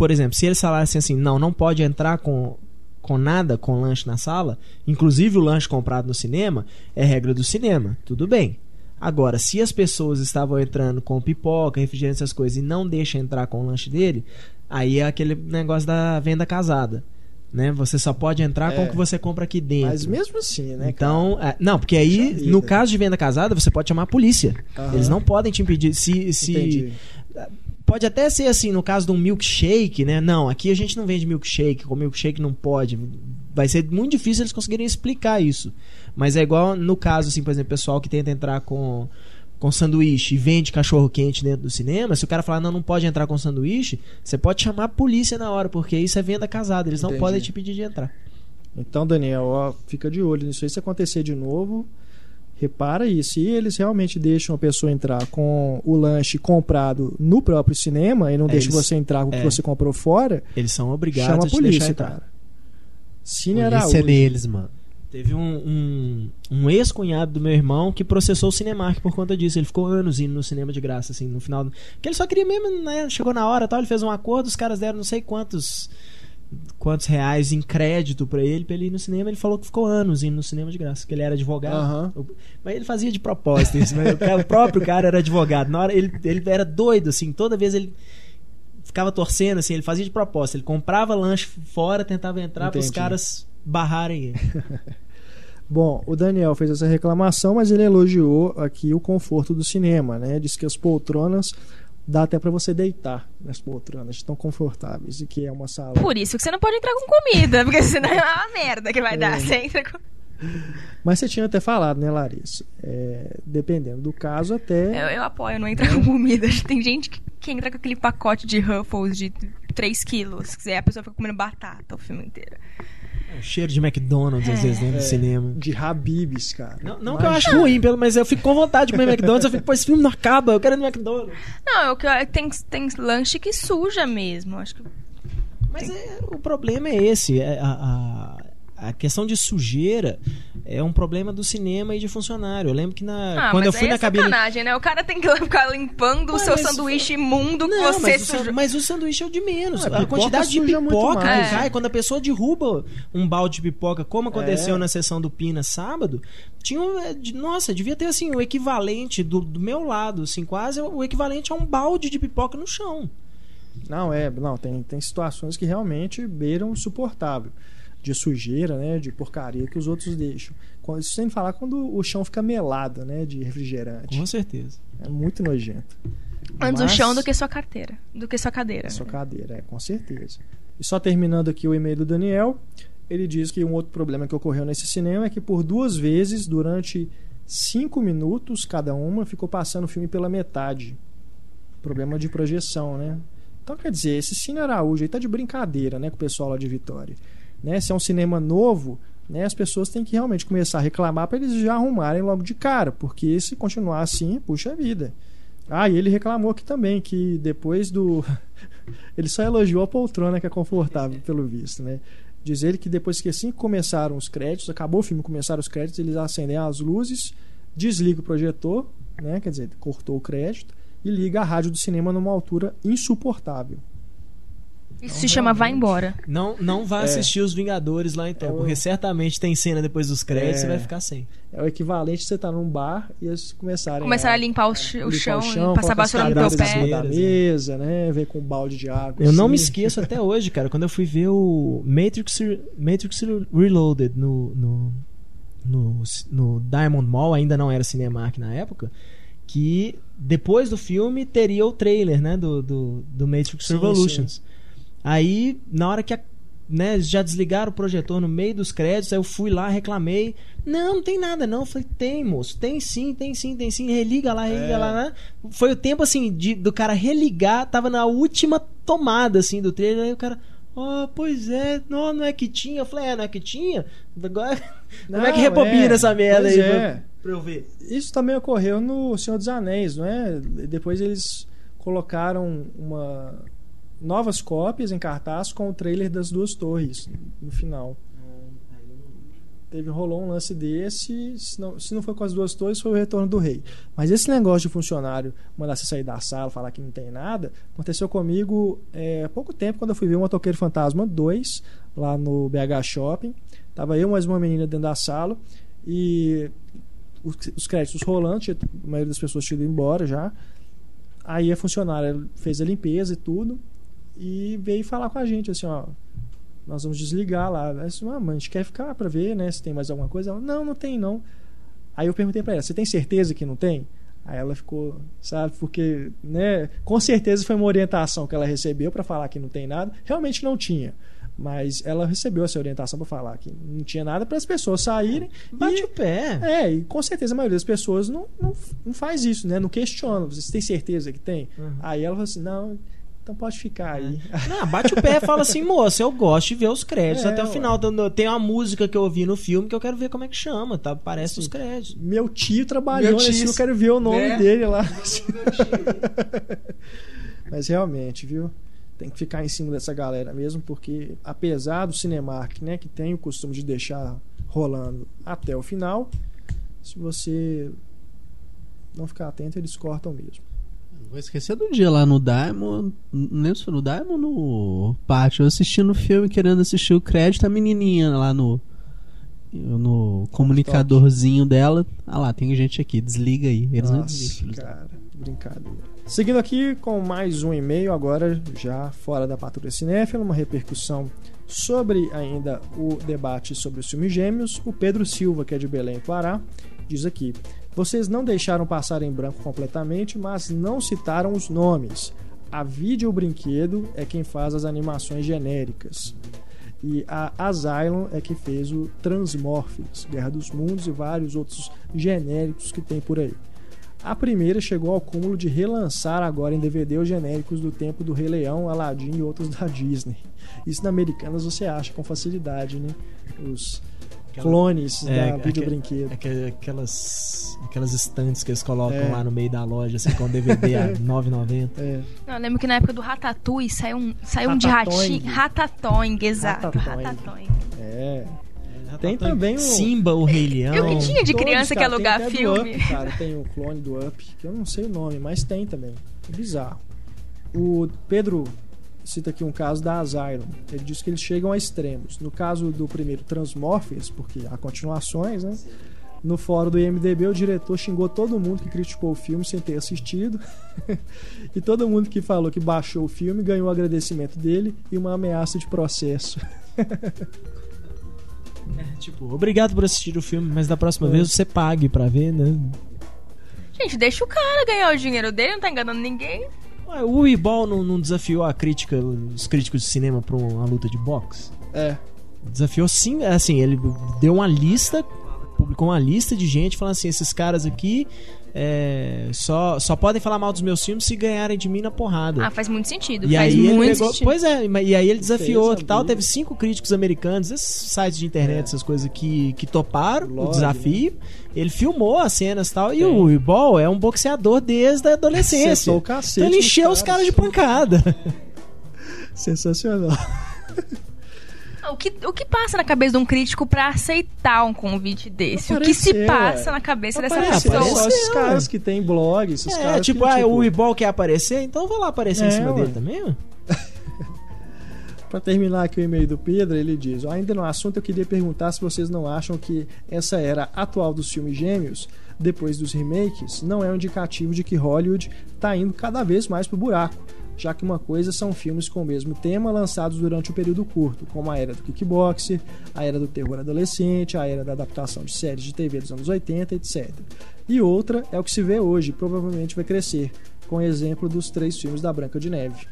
por exemplo, se eles falassem assim, não, não pode entrar com com nada com lanche na sala, inclusive o lanche comprado no cinema, é regra do cinema. Tudo bem. Agora, se as pessoas estavam entrando com pipoca, refrigerante, essas coisas e não deixam entrar com o lanche dele, aí é aquele negócio da venda casada. né? Você só pode entrar com É. o que você compra aqui dentro. Mas mesmo assim, né? Então, é, não, porque aí, no caso de venda casada, você pode chamar a polícia. Eles não podem te impedir. Se, se Entendi. Pode até ser assim no caso de um milkshake, né? Não, aqui a gente não vende milkshake, com milkshake não pode. Vai ser muito difícil eles conseguirem explicar isso. Mas é igual no caso, assim, por exemplo, pessoal que tenta entrar com com sanduíche e vende cachorro quente dentro do cinema, se o cara falar não, não pode entrar com sanduíche, você pode chamar a polícia na hora, porque isso é venda casada, eles não Entendi. podem te pedir de entrar. Então, Daniel, ó, fica de olho nisso aí. Se acontecer de novo, repara isso. Se eles realmente deixam a pessoa entrar com o lanche comprado no próprio cinema e não É, deixam eles- você entrar com o que é. você comprou fora, Eles são obrigados chama a a polícia, entrar. cara. Cine Polícia Araújo. neles, mano. Teve um, um, um ex-cunhado do meu irmão que processou o Cinemark por conta disso. Ele ficou anos indo no cinema de graça, assim, no final. Porque ele só queria mesmo, né? Chegou na hora tal, ele fez um acordo, os caras deram não sei quantos quantos reais em crédito pra ele, pra ele ir no cinema. Ele falou que ficou anos indo no cinema de graça, que ele era advogado. O- Mas ele fazia de propósito isso, mas o, cara- o próprio cara era advogado. Na hora ele, ele era doido, assim, toda vez ele ficava torcendo, assim, ele fazia de propósito. Ele comprava lanche fora, tentava entrar para os caras barrarem ele. Bom, o Daniel fez essa reclamação, mas ele elogiou aqui o conforto do cinema, né? Diz que as poltronas dá até pra você deitar nas poltronas, estão confortáveis e que é uma sala. Por isso que você não pode entrar com comida, porque senão é uma merda que vai dar. É. Você entra com... Mas você tinha até falado, né, Larissa? É, dependendo do caso, até. eu, eu apoio não entrar com comida. Tem gente que, que entra com aquele pacote de Ruffles de 3 quilos. que A pessoa fica comendo batata o filme inteiro. O cheiro de McDonald's, às vezes, dentro do É, cinema. De Habibs, cara. Não, não que eu acho ruim, pelo, mas eu fico com vontade de comer McDonald's. Eu fico, pô, esse filme não acaba, eu quero ir no McDonald's. Não, eu, que- tem, tem lanche que suja mesmo. Acho que Mas é, o problema é esse. é a, a, a questão de sujeira é um problema do cinema e de funcionário. Eu lembro que na, Ah, quando mas eu fui é na cabine. sacanagem, né? O cara tem que ficar limpando o Ué, seu mas- sanduíche imundo que Não, você mas, o san- sujou. mas o sanduíche é o de menos. Ah, a pipoca quantidade de suja pipoca que né? cai, quando a pessoa derruba um balde de pipoca, como aconteceu É. na sessão do Pina sábado, tinha um, é, de- nossa, devia ter assim o equivalente do, do meu lado, assim, quase o equivalente a um balde de pipoca no chão. Não, é, não, tem, tem situações que realmente beiram o suportável. De sujeira, né? De porcaria que os outros deixam. Isso sem falar quando o chão fica melado, né? De refrigerante. Com certeza. É muito nojento. Antes o Mas- chão do que sua carteira. Do que sua cadeira. sua cadeira, é, com certeza. E só terminando aqui o e-mail do Daniel, ele diz que um outro problema que ocorreu nesse cinema é que por duas vezes, durante cinco minutos cada uma, ficou passando o filme pela metade. Problema de projeção, né? Então, quer dizer, esse Cine Araújo aí tá de brincadeira, né, com o pessoal lá de Vitória. Né? Se é um cinema novo, né, as pessoas têm que realmente começar a reclamar para eles já arrumarem logo de cara, porque se continuar assim, puxa vida. Ah, e ele reclamou aqui também que depois do. ele só elogiou a poltrona que é confortável, pelo visto, né? Diz ele que depois que assim começaram os créditos, acabou o filme, começaram os créditos, eles acendem as luzes, desliga o projetor, né? Quer dizer, cortou o crédito, e liga a rádio do cinema numa altura insuportável. Isso se chama Vai Embora. Não, não vá É. assistir os Vingadores lá então, É o- porque certamente tem cena depois dos créditos É. e você vai ficar sem. É o equivalente de você estar num bar e eles começarem Começar a limpar o, ch- o chão, e colocar passar as vassoura no teu pé. da mesa, né? Ver com um balde de água. Eu não assim. me esqueço até hoje, cara, quando eu fui ver o Matrix, Matrix Reloaded no, no, no, no Diamond Mall, ainda não era Cinemark na época, que depois do filme teria o trailer, né, do, do, do Matrix Sim, Revolutions. Aí, na hora que a- né, já desligaram o projetor no meio dos créditos, aí eu fui lá, reclamei. Não, não tem nada não. Eu falei, tem, moço, tem sim, tem sim, tem sim. Religa lá, religa É. lá, né? Foi o tempo assim de, do cara religar, tava na última tomada assim do trailer, aí o cara. Oh, pois é, não, não é que tinha. Eu falei, é, não é que tinha? Agora, como é que Não, rebobina é, essa merda pois aí é. pra, pra eu ver? Isso também ocorreu no Senhor dos Anéis, não é? Depois eles colocaram uma novas cópias em cartaz com o trailer das duas torres no final. Teve rolou um lance desse, se não, se não foi com as duas torres, foi o retorno do rei. Mas esse negócio de funcionário mandar você sair da sala, falar que não tem nada, aconteceu comigo é, há pouco tempo quando eu fui ver o Motoqueiro Fantasma 2 lá no BH Shopping. Tava eu mais uma menina dentro da sala e os, os créditos rolando, tinha- a maioria das pessoas tinha ido embora já. Aí a funcionária fez a limpeza e tudo e veio falar com a gente assim, ó, nós vamos desligar lá. Ela disse, ah, mãe, a gente quer ficar pra ver, né? Se tem mais alguma coisa. Ela, não, não tem não. Aí eu perguntei pra ela, você tem certeza que não tem? Aí ela ficou, sabe, porque, né, com certeza foi uma orientação que ela recebeu para falar que não tem nada. Realmente não tinha. Mas ela recebeu essa orientação para falar que não tinha nada para as pessoas saírem. Bate e, o pé. É, e com certeza a maioria das pessoas não, não, não faz isso, né? Não questiona. Você tem certeza que tem? Uhum. Aí ela falou assim: não, então pode ficar aí. Não, bate o pé e fala assim, moça, eu gosto de ver os créditos É, até o ué. final. Então, Tem uma música que eu ouvi no filme que eu quero ver como é que chama, tá? Parece os créditos. Meu tio trabalhou Meu nesse tio, filme, eu quero ver o nome né? dele lá. Mas realmente, viu? Tem que ficar em cima dessa galera mesmo, porque apesar do Cinemark, né, que tem o costume de deixar rolando até o final, se você não ficar atento, eles cortam mesmo. Vou esquecer do dia lá no Diamond. Não lembro se foi no Diamond ou no pátio. Eu assistindo o filme, querendo assistir o crédito, a menininha lá no. No comunicadorzinho dela. Ah lá, tem gente aqui, desliga aí. Eles não Nossa, desligam. cara, brincadeira. Seguindo aqui com mais um e-mail, agora já fora da patrulha cinéfila, uma repercussão sobre ainda o debate sobre os filmes gêmeos. O Pedro Silva, que é de Belém, Pará, diz aqui: Vocês não deixaram passar em branco completamente, mas não citaram os nomes. A Video Brinquedo é quem faz as animações genéricas. E a Asylum é que fez o Transmorphers, Guerra dos Mundos e vários outros genéricos que tem por aí. A primeira chegou ao cúmulo de relançar agora em DVD os genéricos do tempo do Rei Leão, Aladdin e outros da Disney. Isso na Americanas você acha com facilidade, né? Os Aquela- clones É, da Video Brinquedo. Aquela- Aquelas, aquelas estantes que eles colocam É. lá no meio da loja, assim, com DVD a R$ 9,90. É, Não, eu lembro que na época do Ratatouille saiu um, saiu um de Ratatouille. ratinho. Ratatouille, exato. Ratatouille. Ratatouille. é. Tem também o- Simba, o Rei Leão. Eu que tinha de Todos, criança que cara, alugar tem até do filme. Up, cara, tem o clone do Up, que eu não sei o nome, mas tem também. É bizarro. O Pedro cita aqui um caso da Asylum. Ele diz que eles chegam a extremos. No caso do primeiro Transmorphers, porque há continuações, né? No fórum do IMDB, o diretor xingou todo mundo que criticou o filme sem ter assistido. e todo mundo que falou que baixou o filme ganhou o agradecimento dele e uma ameaça de processo. Tipo, obrigado por assistir o filme, mas da próxima É. vez você pague pra ver, né? Gente, deixa o cara ganhar o dinheiro dele, não tá enganando ninguém. O Weeball não, não desafiou a crítica, os críticos de cinema pra uma luta de boxe? É, Desafiou sim, assim, ele deu uma lista, publicou uma lista de gente falando assim, esses caras aqui é, só, só podem falar mal dos meus filmes se ganharem de mim na porrada. Ah, faz muito sentido. e faz aí ele muito pegou, sentido. pois é, e aí ele desafiou Fez, tal, teve cinco críticos americanos, esses sites de internet, É. essas coisas que, que toparam o desafio. Ele filmou as cenas e tal, e Tem. o Weeball é um boxeador desde a adolescência. O cacete Então ele encheu os caras de pancada. sensacional. Ah, O que, o que passa na cabeça de um crítico pra aceitar um convite desse? o que se Apareceu, passa ué. na cabeça dessa Apareceu, pessoa? só esses caras que tem blog, esses É, caras tipo, que, ah, o Weeball quer aparecer, então eu vou lá aparecer em É, cima ué. dele também, ó. Para terminar aqui o e-mail do Pedro, ele diz: ainda no assunto eu queria perguntar se vocês não acham que essa era atual dos filmes gêmeos, depois dos remakes, não é um indicativo de que Hollywood está indo cada vez mais pro buraco, já que uma coisa são filmes com o mesmo tema lançados durante um período curto, como a era do kickboxer, a era do terror adolescente, a era da adaptação de séries de TV dos anos 80, etc. E outra é o que se vê hoje, provavelmente vai crescer, com o exemplo dos três filmes da Branca de Neve.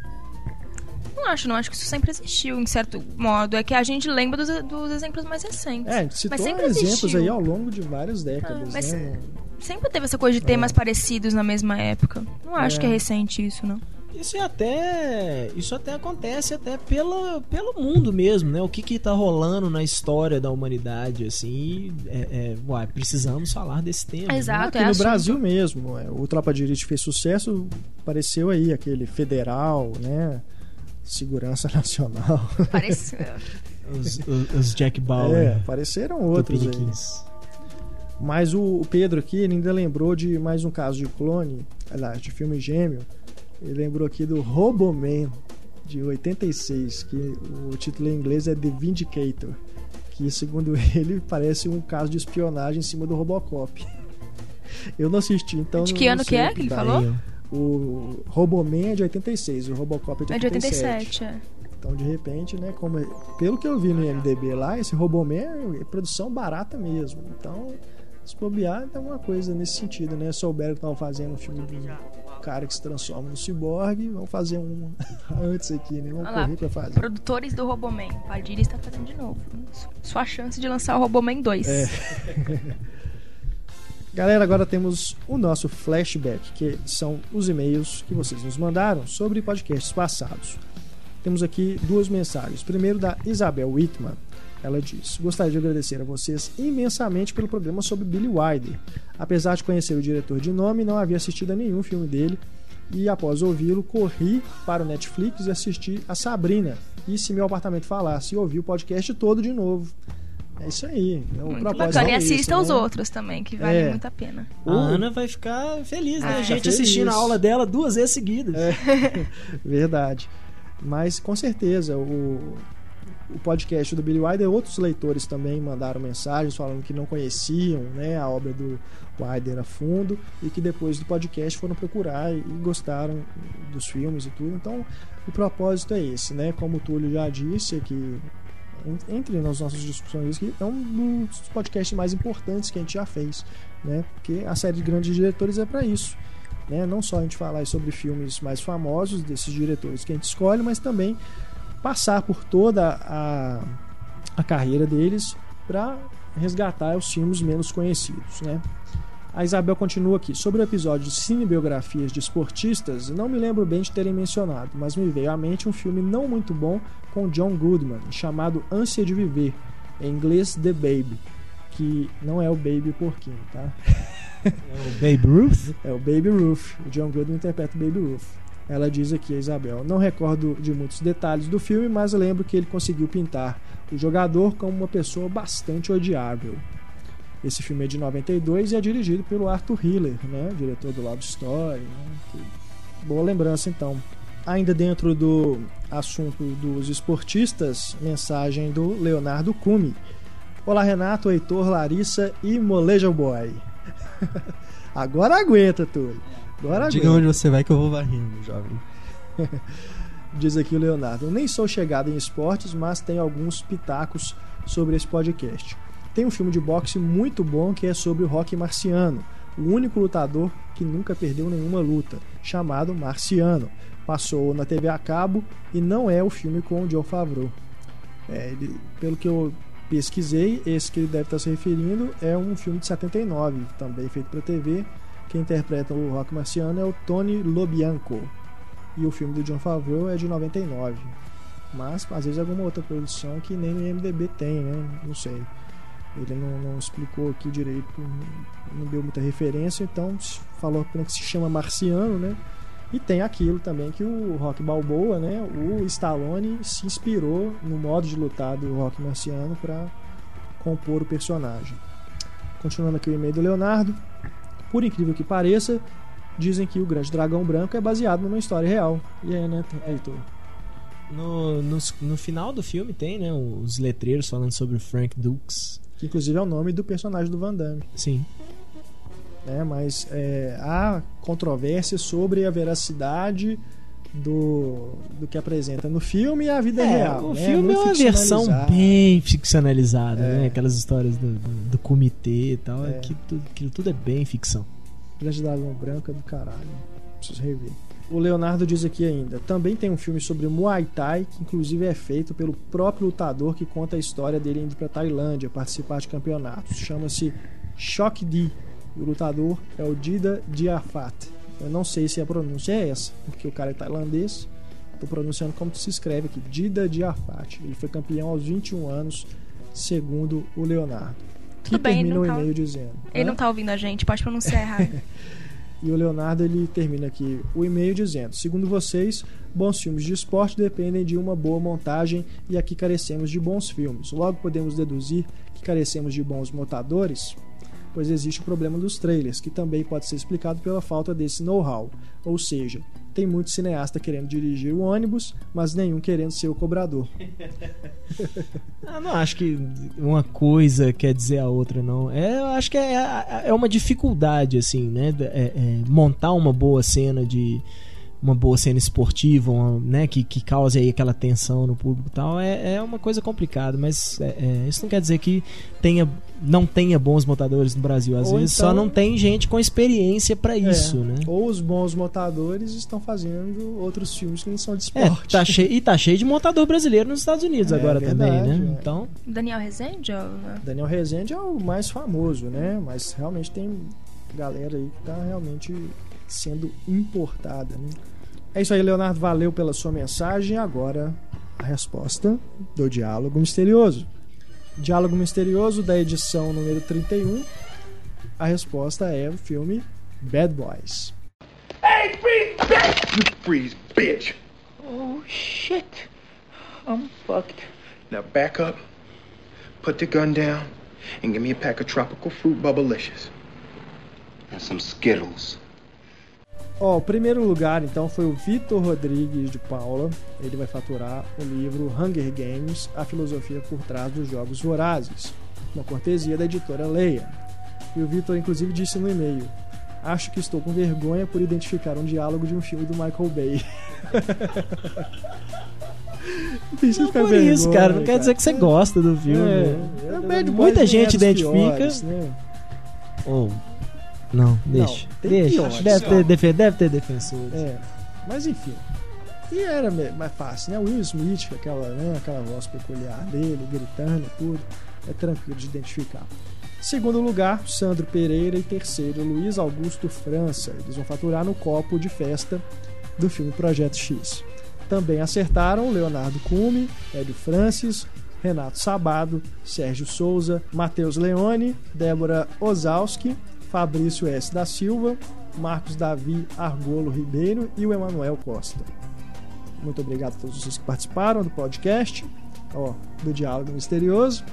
Não acho, não. Acho que isso sempre existiu, em certo modo. É que a gente lembra dos, dos exemplos mais recentes. É, a gente citou Mas sempre exemplos existiu. aí ao longo de várias décadas, Ah, mas né? Sempre teve essa coisa de temas parecidos na mesma época. Não acho É. que é recente isso, não. Isso é até. Isso até acontece até pela, pelo mundo mesmo, né? O que que tá rolando na história da humanidade, assim. É, é, uai, precisamos falar desse tema. né? Exato. Aqui é no assunto. Brasil mesmo, é, o Tropa de Elite fez sucesso, apareceu aí aquele federal, né? Segurança Nacional. Parece... Os, os- os Jack Bauer. É, apareceram outros aí. Mas o, o Pedro aqui ele ainda lembrou de mais um caso de clone, aliás, de filme gêmeo. Ele lembrou aqui do Roboman, de 86, que o título em inglês é The Vindicator, que segundo ele parece um caso de espionagem em cima do Robocop. Eu não assisti, então. De que ano que é que ele dá. falou? O Roboman é de 86, o Robocop é de É de 87. 87, é. Então, de repente, né, como pelo que eu vi no IMDb lá, esse Roboman é produção barata mesmo. Então, se bobear, é uma coisa nesse sentido, né? Souberam que estavam fazendo um filme de um cara que se transforma no ciborgue, vamos fazer um antes aqui, né? Vamos Olha lá, correr pra fazer. Produtores do Roboman. Padilha está fazendo de novo. Sua chance de lançar o Roboman 2. É. Galera, agora temos o nosso flashback, que são os e-mails que vocês nos mandaram sobre podcasts passados. Temos aqui duas mensagens. Primeiro da Isabel Whitman. Ela diz: Gostaria de agradecer a vocês imensamente pelo programa sobre Billy Wilder. Apesar de conhecer o diretor de nome, não havia assistido a nenhum filme dele. E após ouvi-lo, corri para o Netflix e assisti a Sabrina. E se meu apartamento falasse, ouvi o podcast todo de novo. É isso aí. É o Muito propósito bacana. E é assista esse, os né? outros também, que vale É. muito a pena. A Ana vai ficar feliz, né? Ah, a gente fica assistindo feliz. a aula dela duas vezes seguidas. É, verdade. Mas com certeza, o, o podcast do Billy Wilder, outros leitores também mandaram mensagens falando que não conheciam né, a obra do Wilder a fundo e que depois do podcast foram procurar e gostaram dos filmes e tudo. Então, o propósito é esse, né? Como o Túlio já disse aqui, en- entre nas nossas discussões, que é um dos podcasts mais importantes que a gente já fez, né? Porque a série de grandes diretores é para isso né? Não só a gente falar sobre filmes mais famosos desses diretores que a gente escolhe, mas também passar por toda a, a carreira deles para resgatar os filmes menos conhecidos, né? A Isabel continua aqui. Sobre o episódio de cinebiografias de esportistas, não me lembro bem de terem mencionado, mas me veio à mente um filme não muito bom com John Goodman, chamado Ânsia de Viver, em inglês The Baby, que não é o Baby Porquinho, tá? É o Babe Ruth. É o Baby Ruth. O John Goodman interpreta o Baby Ruth. Ela diz aqui, a Isabel: Não recordo de muitos detalhes do filme, mas lembro que ele conseguiu pintar o jogador como uma pessoa bastante odiável. Esse filme é de 92 e é dirigido pelo Arthur Hiller, né? diretor do Love Story. né? Boa lembrança, então. Ainda dentro do assunto dos esportistas, mensagem do Leonardo Cume. Olá, Renato, Heitor, Larissa e Molejo Boy. Agora aguenta, Túlio. Agora Diga aguenta. onde você vai que eu vou varrendo, jovem. Diz aqui o Leonardo. Eu nem sou chegado em esportes, mas tenho alguns pitacos sobre esse podcast. Tem um filme de boxe muito bom que é sobre o Rock Marciano, o único lutador que nunca perdeu nenhuma luta, chamado Marciano. Passou na TV a cabo e não é o filme com o John Favreau. É, ele- pelo que eu pesquisei, esse que ele deve estar se referindo é um filme de 79, também feito para TV. Quem interpreta o Rock Marciano é o Tony Lobianco e o filme do John Favreau é de 99. Mas às vezes alguma outra produção que nem no IMDB tem, né? Não sei. Ele não, não explicou aqui direito, não deu muita referência, então falou apenas que se chama Marciano, né? E tem aquilo também que o Rock Balboa, né? O Stallone se inspirou no modo de lutar do Rock Marciano para compor o personagem. Continuando aqui o e-mail do Leonardo. Por incrível que pareça, dizem que o Grande Dragão Branco é baseado numa história real. E aí, né, Heitor? No, no, no final do filme tem, né? Os letreiros falando sobre o Frank Dukes. Que inclusive é o nome do personagem do Van Damme. Sim. Né? Mas é, há controvérsia sobre a veracidade do, do que apresenta no filme e a vida real. o né? filme é uma versão bem ficcionalizada, É. né? Aquelas histórias do, do, do comitê e tal. É. Aquilo, tudo, aquilo tudo é bem ficção. Grande Dragão Branco é do caralho. Preciso rever. O Leonardo diz aqui ainda: também tem um filme sobre Muay Thai, que inclusive é feito pelo próprio lutador que conta a história dele indo para Tailândia participar de campeonatos. Chama-se Shock D. E o lutador é o Dida Diafat. Eu não sei se a pronúncia é essa, porque o cara é tailandês. Estou pronunciando como se escreve aqui: Dida Diafat. Ele foi campeão aos 21 anos, segundo o Leonardo. Tudo que bem, termina o tá- e-mail dizendo. Ele não tá ouvindo a gente, pode pronunciar errado. E o Leonardo ele termina aqui o e-mail dizendo: Segundo vocês, bons filmes de esporte dependem de uma boa montagem e aqui carecemos de bons filmes. Logo podemos deduzir que carecemos de bons montadores? Pois existe o problema dos trailers, que também pode ser explicado pela falta desse know-how. Ou seja, tem muito cineasta querendo dirigir o ônibus, mas nenhum querendo ser o cobrador. Eu não acho que uma coisa quer dizer a outra, não. É, eu acho que é, é uma dificuldade, assim, né? É- é montar uma boa cena de, uma boa cena esportiva, uma, né, que, que cause aí aquela tensão no público e tal, é, é uma coisa complicada, mas é, é, isso não quer dizer que tenha, não tenha bons montadores no Brasil. Às Ou vezes então- só não tem gente com experiência pra isso, É. né? Ou os bons montadores estão fazendo outros filmes que não são de É, esporte. tá cheio, e tá cheio de montador brasileiro nos Estados Unidos É agora também, verdade, né? é. Então, Daniel Rezende? ó, né? Daniel Rezende é o mais famoso, né? Mas realmente tem galera aí que tá realmente sendo importada, né? É isso aí, Leonardo. Valeu pela sua mensagem. Agora a resposta do Diálogo Misterioso. Diálogo Misterioso da edição número 31. A resposta é o filme Bad Boys. Freeze, bitch. Oh shit. I'm fucked. Now back up, put the gun down, and give me a pack of tropical fruit bubblicious. And some Skittles. Ó, o primeiro lugar então foi o Vitor Rodrigues de Paula. Ele vai faturar o livro Hunger Games: A Filosofia por Trás dos Jogos Vorazes, uma cortesia da editora Leia. E o Vitor, inclusive, disse no e-mail: Acho que estou com vergonha por identificar um diálogo de um filme do Michael Bay. Não precisa não ficar por isso, vergonha, cara. Não quer dizer que você gosta do filme. É, né? é, Muita é gente dos identifica. piores, né? Ou. Não, deixa. tem deixa. Deve ter, defe- deve ter defensores. É, mas enfim. E era mais fácil, né? O Will Smith, aquela, né, aquela voz peculiar dele, gritando e tudo, é tranquilo de identificar. Segundo lugar, Sandro Pereira e terceiro, Luiz Augusto França. Eles vão faturar no copo de festa do filme Projeto X. Também acertaram Leonardo Cume, Hélio Francis, Renato Sabado, Sérgio Souza, Matheus Leone, Débora Ozalski, Fabrício S. da Silva, Marcos Davi Argolo Ribeiro e o Emanuel Costa. Muito obrigado a todos vocês que participaram do podcast, ó, do Diálogo Misterioso.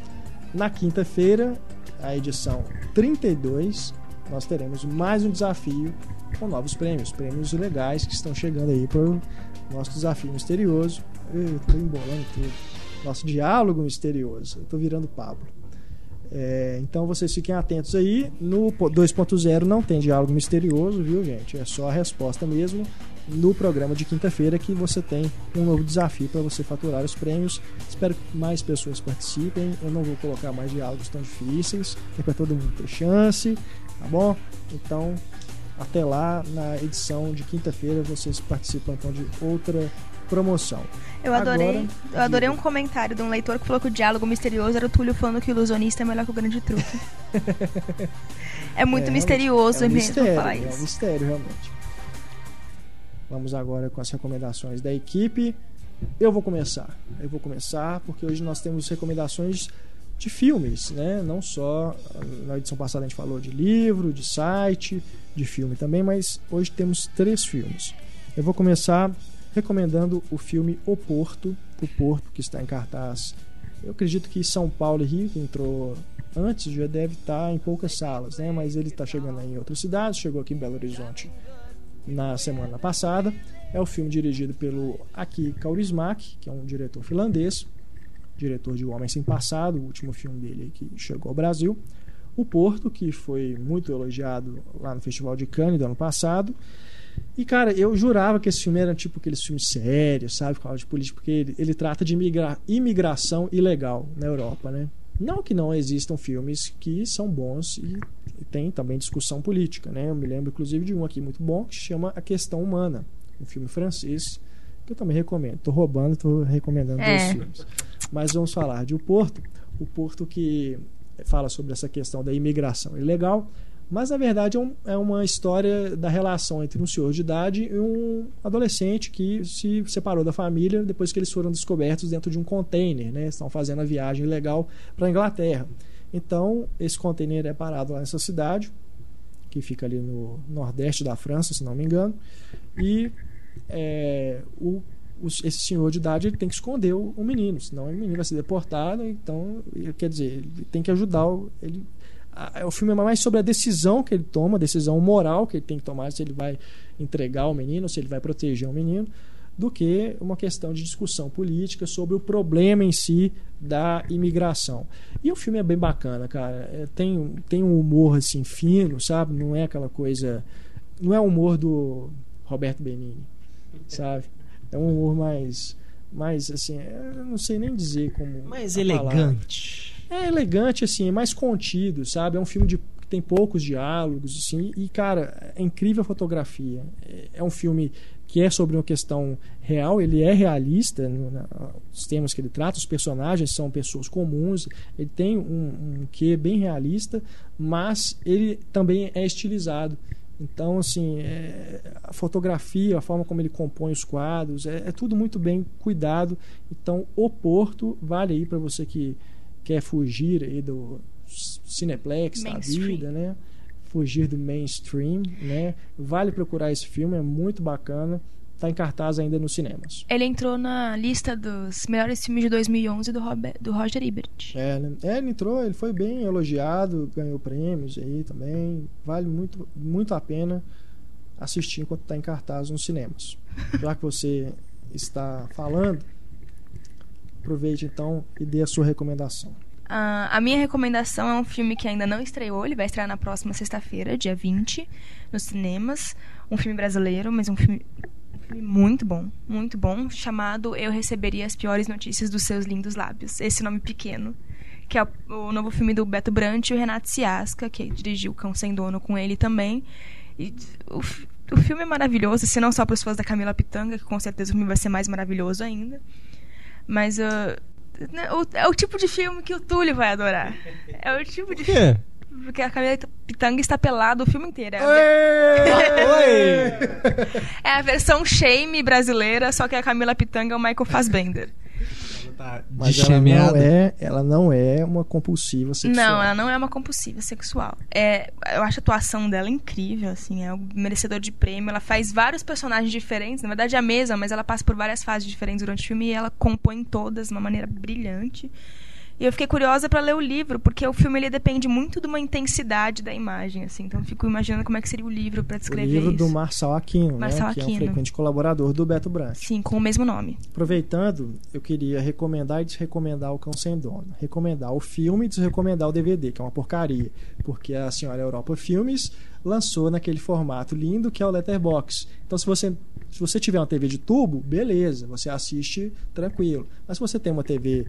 Na quinta-feira, a edição 32, nós teremos mais um desafio com novos prêmios, prêmios legais que estão chegando aí para o nosso desafio misterioso. Eu embolando tudo. Nosso diálogo misterioso. Eu virando Pablo. É, então vocês fiquem atentos aí. No po- 2.0 não tem diálogo misterioso, viu, gente? É só a resposta mesmo no programa de quinta-feira que você tem um novo desafio para você faturar os prêmios. Espero que mais pessoas participem. Eu não vou colocar mais diálogos tão difíceis, é para todo mundo ter chance, tá bom? Então, até lá na edição de quinta-feira vocês participam então de outra promoção. Eu adorei, Agora, eu adorei um comentário de um leitor que falou que o diálogo misterioso era o Túlio falando que o ilusionista é melhor que o grande truque. é muito É, misterioso é um mesmo mistério, falar é um isso. mistério realmente. Vamos agora com as recomendações da equipe. Eu vou começar. Eu vou começar porque hoje nós temos recomendações de filmes, né? Não só na edição passada a gente falou de livro, de site, de filme também, mas hoje temos três filmes. Eu vou começar recomendando o filme O Porto, O Porto que está em cartaz. Eu acredito que São Paulo e Rio que entrou antes já deve estar em poucas salas, né? Mas ele está chegando em outras cidades, chegou aqui em Belo Horizonte na semana passada. É o filme dirigido pelo Aki Kaurismäki, que é um diretor finlandês, diretor de O Homem Sem Passado, o último filme dele que chegou ao Brasil. O Porto, que foi muito elogiado lá no Festival de Cannes do ano passado. E, cara, eu jurava que esse filme era tipo aqueles filmes sérios, sabe? Falava de política, porque ele, ele trata de imigra imigração ilegal na Europa, né? Não que não existam filmes que são bons e, e tem também discussão política, né? Eu me lembro, inclusive, de um aqui muito bom que chama A Questão Humana, um filme francês, que eu também recomendo. Tô roubando, tô recomendando É. dois filmes. Mas vamos falar de O Porto. O Porto que fala sobre essa questão da imigração ilegal, mas na verdade é, um- é uma história da relação entre um senhor de idade e um adolescente que se separou da família depois que eles foram descobertos dentro de um container, né? Estão fazendo a viagem legal para a Inglaterra. Então, esse container é parado lá nessa cidade, que fica ali no nordeste da França, se não me engano, e é, o, o- esse senhor de idade ele tem que esconder o, o menino, senão o menino vai ser deportado. Então, quer dizer, ele tem que ajudar ele. O filme é mais sobre a decisão que ele toma, a decisão moral que ele tem que tomar, se ele vai entregar o menino, se ele vai proteger o menino, do que uma questão de discussão política sobre o problema em si da imigração. E o filme é bem bacana, cara. É, tem, tem um humor assim fino, sabe? Não é aquela coisa. Não é o humor do Roberto Benini. sabe? É um humor mais, mais assim, eu não sei nem dizer como. Mais a palavra. É elegante, assim, é mais contido, sabe? É um filme de, que tem poucos diálogos, assim, e, cara, é incrível a fotografia. É, é um filme que é sobre uma questão real, ele é realista, no- na- os temas que ele trata, os personagens são pessoas comuns, ele tem um, um quê bem realista, mas ele também é estilizado. Então, assim, é- a fotografia, a forma como ele compõe os quadros, é, é tudo muito bem cuidado. Então, o Porto vale aí para você que quer fugir aí do Cineplex da Mainstream. vida, né? Fugir do mainstream, né? Vale procurar esse filme, é muito bacana. Tá em cartaz ainda nos cinemas. Ele entrou na lista dos melhores filmes de 2011 do, Robert, do Roger Ebert. É, né? É, ele entrou, ele foi bem elogiado, ganhou prêmios aí também. Vale muito, muito a pena assistir enquanto está em cartaz nos cinemas. Já que você está falando, aproveite então e dê a sua recomendação. Ah, a minha recomendação é um filme que ainda não estreou, ele vai estrear na próxima sexta-feira, dia 20, nos cinemas. Um filme brasileiro, mas um filme, filme muito bom, muito bom, chamado Eu Receberia as Piores Notícias dos Seus Lindos Lábios. Esse nome pequeno, que é o, o novo filme do Beto Brant e o Renato Ciasca, que dirigiu Cão Sem Dono com ele também. E o, o filme é maravilhoso, se não só para os fãs da Camila Pitanga, que com certeza o filme vai ser mais maravilhoso ainda. Mas ah, né, é o tipo de filme que o Túlio vai adorar. É o tipo de Por filme. Porque a Camila Pitanga está pelada o filme inteiro. É a, Oi! é a versão shame brasileira, só que a Camila Pitanga é o Michael Fassbender. Mas ela não, é, ela não é uma compulsiva sexual. Não, ela não é uma compulsiva sexual. É, eu acho a atuação dela incrível, assim, é um merecedor de prêmio. Ela faz vários personagens diferentes, na verdade é a mesma, mas ela passa por várias fases diferentes durante o filme e ela compõe todas de uma maneira brilhante. E eu fiquei curiosa pra ler o livro, porque o filme ele depende muito de uma intensidade da imagem, assim. Então eu fico imaginando como é que seria o livro pra O descrever livro isso. do Marçal Aquino, Marçal né, que é um Aquino. frequente colaborador do Beto Brandt. Sim, com o mesmo nome. Aproveitando, eu queria recomendar e desrecomendar o Cão Sem Dono. Recomendar o filme e desrecomendar o DVD, que é uma porcaria. Porque a Senhora Europa Filmes lançou naquele formato lindo que é o Letterbox. Então, se você, se você tiver uma TV de tubo, beleza, você assiste tranquilo. Mas se você tem uma TV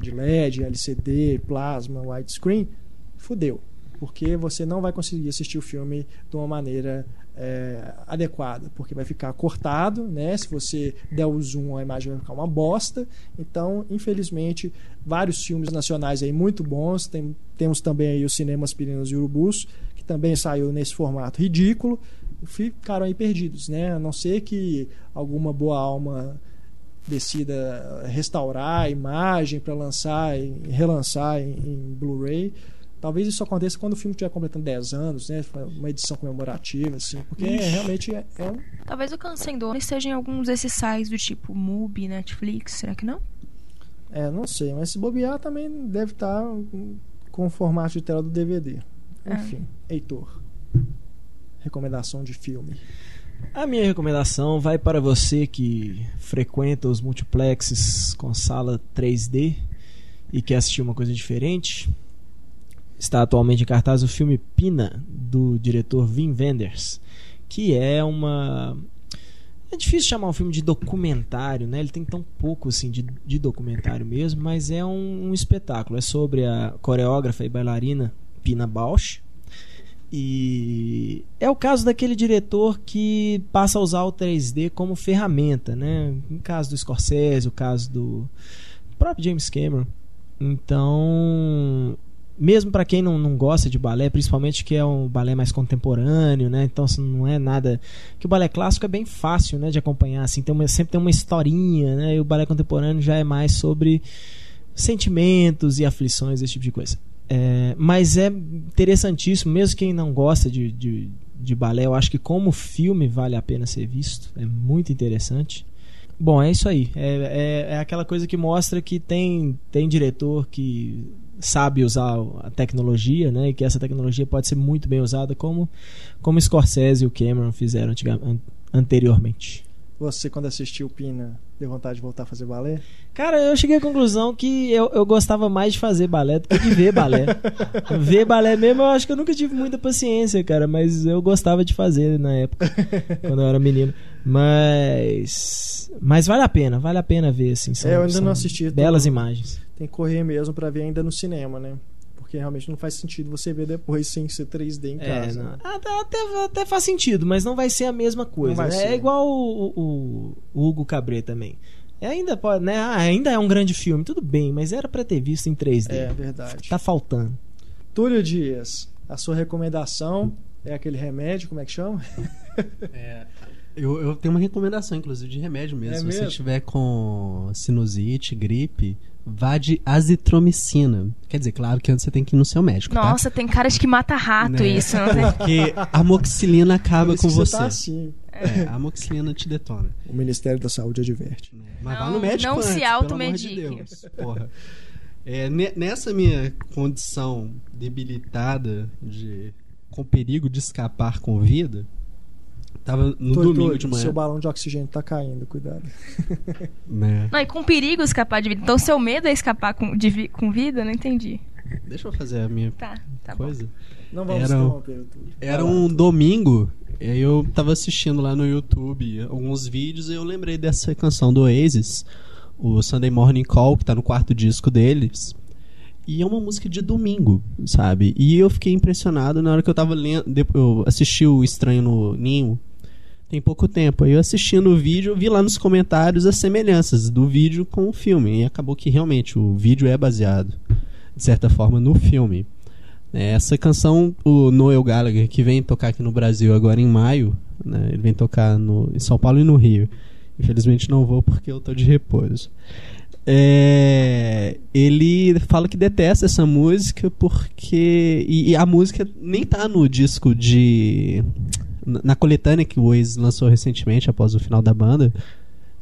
de LED, LCD, plasma, widescreen, fudeu. Porque você não vai conseguir assistir o filme de uma maneira é, adequada, porque vai ficar cortado, né? Se você der o zoom, a imagem vai ficar uma bosta. Então, infelizmente, vários filmes nacionais aí muito bons. Tem, temos também aí os cinemas Pirinos e Urubus, que também saiu nesse formato ridículo. Ficaram aí perdidos, né? A não ser que alguma boa alma decida restaurar a imagem para lançar e relançar em, em Blu-ray. Talvez isso aconteça quando o filme estiver completando 10 anos, né? Uma edição comemorativa, assim, porque é, realmente é, é um. Talvez o Cansendor esteja em alguns desses sites do tipo Mubi, Netflix, será que não? É, não sei, mas se bobear também deve estar com o formato de tela do DVD. É. Enfim, Heitor. Recomendação de filme. A minha recomendação vai para você que frequenta os multiplexes com sala 3D e quer assistir uma coisa diferente. Está atualmente em cartaz o filme Pina, do diretor Wim Wenders, que é uma. É difícil chamar um filme de documentário, né? Ele tem tão pouco assim de, de documentário mesmo, mas é um, um espetáculo. É sobre a coreógrafa e bailarina Pina Bausch, e é o caso daquele diretor que passa a usar o 3D como ferramenta, né? No caso do Scorsese, o caso do próprio James Cameron. Então, mesmo para quem não, não gosta de balé, principalmente que é um balé mais contemporâneo, né? Então assim, não é nada que o balé clássico é bem fácil, né, de acompanhar, assim, tem uma, sempre tem uma historinha, né? E o balé contemporâneo já é mais sobre sentimentos e aflições, esse tipo de coisa. É, mas é interessantíssimo, mesmo quem não gosta de, de, de balé, eu acho que como filme vale a pena ser visto. É muito interessante. Bom, é isso aí. É, é, é aquela coisa que mostra que tem, tem diretor que sabe usar a tecnologia, né? E que essa tecnologia pode ser muito bem usada, como, como Scorsese e o Cameron fizeram anteriormente. Você, quando assistiu Pina, deu vontade de voltar a fazer balé? Cara, eu cheguei à conclusão que eu, eu gostava mais de fazer balé do que de ver balé. ver balé mesmo, eu acho que eu nunca tive muita paciência, cara, mas eu gostava de fazer na época, quando eu era menino. Mas. Mas vale a pena, vale a pena ver, assim. São, É, eu ainda não assisti, tô- Belas imagens. Tem que correr mesmo pra ver ainda no cinema, né? Porque realmente não faz sentido você ver depois sem ser 3D em É, casa. né? até, até, até faz sentido, mas não vai ser a mesma coisa. né? É igual o, o- o Hugo Cabret também. É, ainda pode, né? Ah, ainda é um grande filme, tudo bem, mas era pra ter visto em 3D. É, verdade. Tá faltando. Túlio Dias, a sua recomendação é aquele remédio, como é que chama? Eu, eu tenho uma recomendação, inclusive, de remédio mesmo. É Se mesmo? você tiver com sinusite, gripe, vá de azitromicina. Quer dizer, claro que antes você tem que ir no seu médico, tá? Nossa, tem cara de que mata rato Né? isso. Não tem... Porque a amoxicilina acaba com que você. tá assim. É, a amoxicilina te detona. O Ministério da Saúde adverte. Mas Não- vá no médico não antes, se pelo amor de automedique. Deus. Porra. É, ne- nessa minha condição debilitada de com perigo de escapar com vida, tava no domingo de manhã. Seu balão de oxigênio tá caindo, cuidado. né? Não, e com perigo escapar de vida. Então, seu medo é escapar com, de vi- com vida? Não entendi. Deixa eu fazer a minha Tá, tá bom. coisa. Não vamos Era- interromper. Era um domingo, e aí eu tava assistindo lá no YouTube alguns vídeos e eu lembrei dessa canção do Oasis, o Sunday Morning Call, que tá no quarto disco deles. E é uma música de domingo, sabe? E eu fiquei impressionado na hora que eu tava lendo. Eu assisti o Estranho no Ninho tem pouco tempo. Aí eu assistindo o vídeo, eu vi lá nos comentários as semelhanças do vídeo com o filme. E acabou que realmente o vídeo é baseado, de certa forma, no filme. É, Essa canção, o Noel Gallagher, que vem tocar aqui no Brasil agora em maio, né, ele vem tocar no, em São Paulo e no Rio. Infelizmente não vou porque eu tô de repouso. É, ele fala que detesta essa música porque. E, e a música nem tá no disco de. Na na coletânea que o Oasis lançou recentemente, após o final da banda.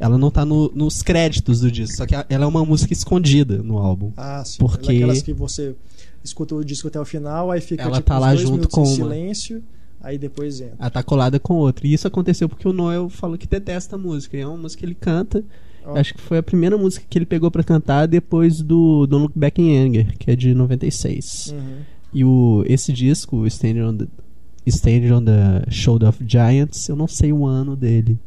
Ela não tá no- nos créditos do disco, só que ela é uma música escondida no álbum. Ah, sim. Porque- Aquelas que você escuta o disco até o final, aí fica Ela tipo, tá lá dois junto com em uma. silêncio, aí depois entra. Ela tá colada com outra. E isso aconteceu porque o Noel falou que detesta a música. E é uma música que ele canta. Ó. Acho que foi a primeira música que ele pegou pra cantar depois do Don't Look Back in Anger, que é de 96. Uhum. E o, esse disco, o Standing on, the, Standing on the Shoulder of Giants, eu não sei o ano dele.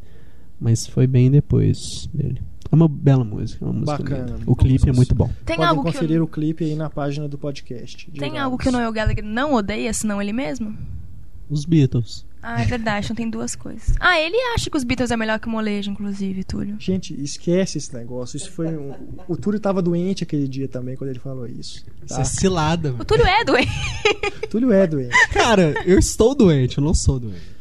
Mas foi bem depois dele. É uma bela música. é Uma música Bacana. linda. O clipe é muito bom. Tem Podem algo que conferir eu, o clipe aí na página do podcast. tem algo que o. Noel Gallagher não odeia, senão ele mesmo? Os Beatles. Ah, é verdade, então tem duas coisas. Ah, ele acha que os Beatles é melhor que o molejo, inclusive, Túlio. Gente, esquece esse negócio. Isso foi um... O Túlio tava doente aquele dia também quando ele falou isso. Isso Tá? é cilada, O velho. Túlio é doente. Túlio é doente. Cara, eu estou doente, eu não sou doente.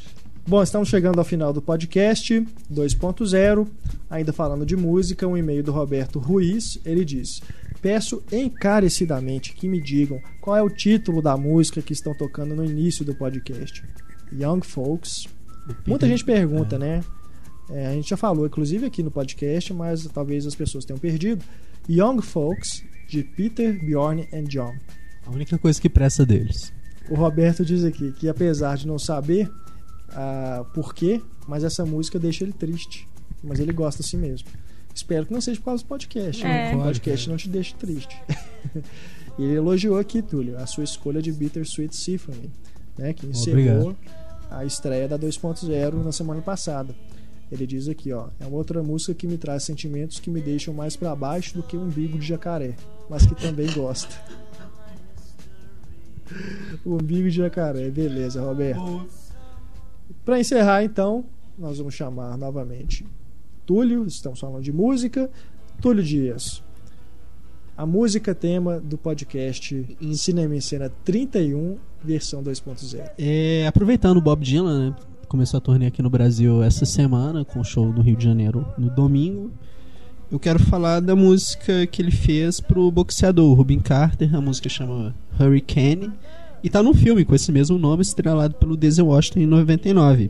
Bom, estamos chegando ao final do podcast 2.0. Ainda falando de música, um e-mail do Roberto Ruiz. Ele diz: Peço encarecidamente que me digam qual é o título da música que estão tocando no início do podcast. Young Folks. Muita gente pergunta, né? É, a gente já falou, inclusive aqui no podcast, mas talvez as pessoas tenham perdido. Young Folks, de Peter, Bjorn and John. A única coisa que presta deles. O Roberto diz aqui que apesar de não saber ah, por quê, mas essa música deixa ele triste. Mas ele gosta assim mesmo. Espero que não seja por causa do podcast. É. né? O podcast não te deixe triste. ele elogiou aqui, Túlio, a sua escolha de Bittersweet Symphony, né, que encerrou Obrigado. A estreia da 2.0 na semana passada. Ele diz aqui, ó, é uma outra música que me traz sentimentos que me deixam mais pra baixo do que um umbigo de jacaré, mas que também gosta. O umbigo de jacaré, beleza, Roberto. Para encerrar, então, nós vamos chamar novamente Túlio, estamos falando de música. Túlio Dias, a música tema do podcast Cinema em Cena 31, versão 2.0. É, aproveitando o Bob Dylan, né? Começou a turnê aqui no Brasil essa semana, com show no Rio de Janeiro no domingo. Eu quero falar da música que ele fez pro boxeador Rubin Carter. A música chama Hurricane. E tá num filme com esse mesmo nome, estrelado pelo Denzel Washington em 99.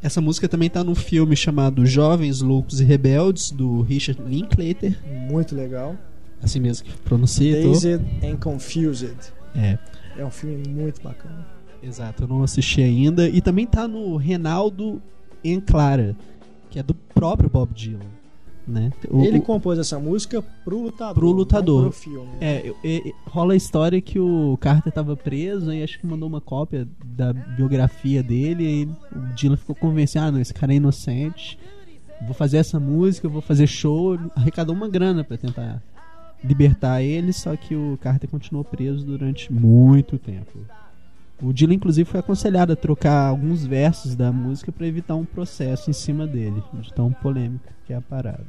Essa música também tá num filme chamado Jovens, Loucos e Rebeldes, do Richard Linklater. Muito legal. Assim mesmo que pronuncia. tô- Dazed and Confused. É. É um filme muito bacana. Exato, eu não assisti ainda. E também tá no Reinaldo em Clara. que é do próprio Bob Dylan, né? O- Ele compôs essa música pro lutador. Pro lutador. pro filme. É, e- rola a história que o Carter tava preso e acho que mandou uma cópia da biografia dele e o Dylan ficou convencido, ah, não, esse cara é inocente, vou fazer essa música, vou fazer show, arrecadou uma grana pra tentar libertar ele, só que o Carter continuou preso durante muito tempo. O Dylan, inclusive, foi aconselhado a trocar alguns versos da música pra evitar um processo em cima dele, de tão polêmico que é a parada.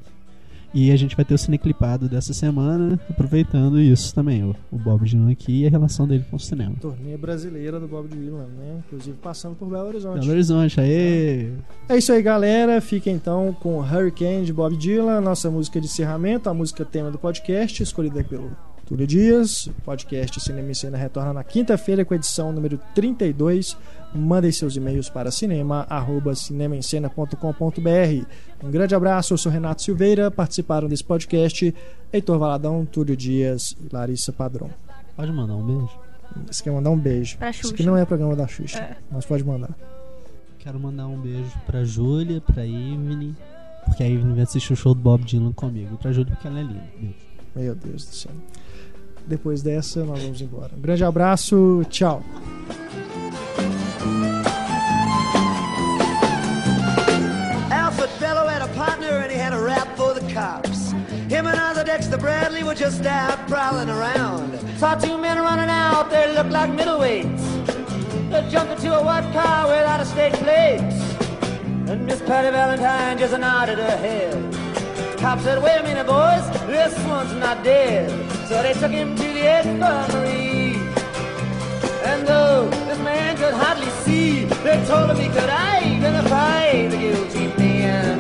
E a gente vai ter o cineclipado dessa semana, aproveitando isso também, o, o Bob Dylan aqui e a relação dele com o cinema. Turnê brasileira do Bob Dylan, né? Inclusive passando por Belo Horizonte. Belo Horizonte, aê! É isso aí, galera. Fica então com Hurricane de Bob Dylan, nossa música de encerramento, a música tema do podcast, escolhida pelo Túlio Dias. O podcast Cinema em Cena retorna na quinta-feira com a edição número 32. Mandem seus e-mails para cinema@cinemaencena.com.br. Um grande abraço, eu sou Renato Silveira. Participaram desse podcast Heitor Valadão, Túlio Dias e Larissa Padrão. Pode mandar um beijo? Você quer mandar um beijo? Pra Isso Xuxa. aqui não é programa da Xuxa, É. mas pode mandar. Quero mandar um beijo pra Júlia, pra Ivne, porque a Ivne vai assistir o show do Bob Dylan comigo. E pra Júlia porque ela é linda. Beijo. Meu Deus do céu. Depois dessa, nós vamos embora. Um grande abraço, tchau. Him and other Dexter Bradley were just out prowling around. Saw two men running out, they looked like middleweights. They jumped into a white car without a state plates. And Miss Patty Valentine just nodded her head. cop said, wait a minute, boys, this one's not dead. So they took him to the infirmary. And though this man could hardly see, they told him he could identify the guilty man.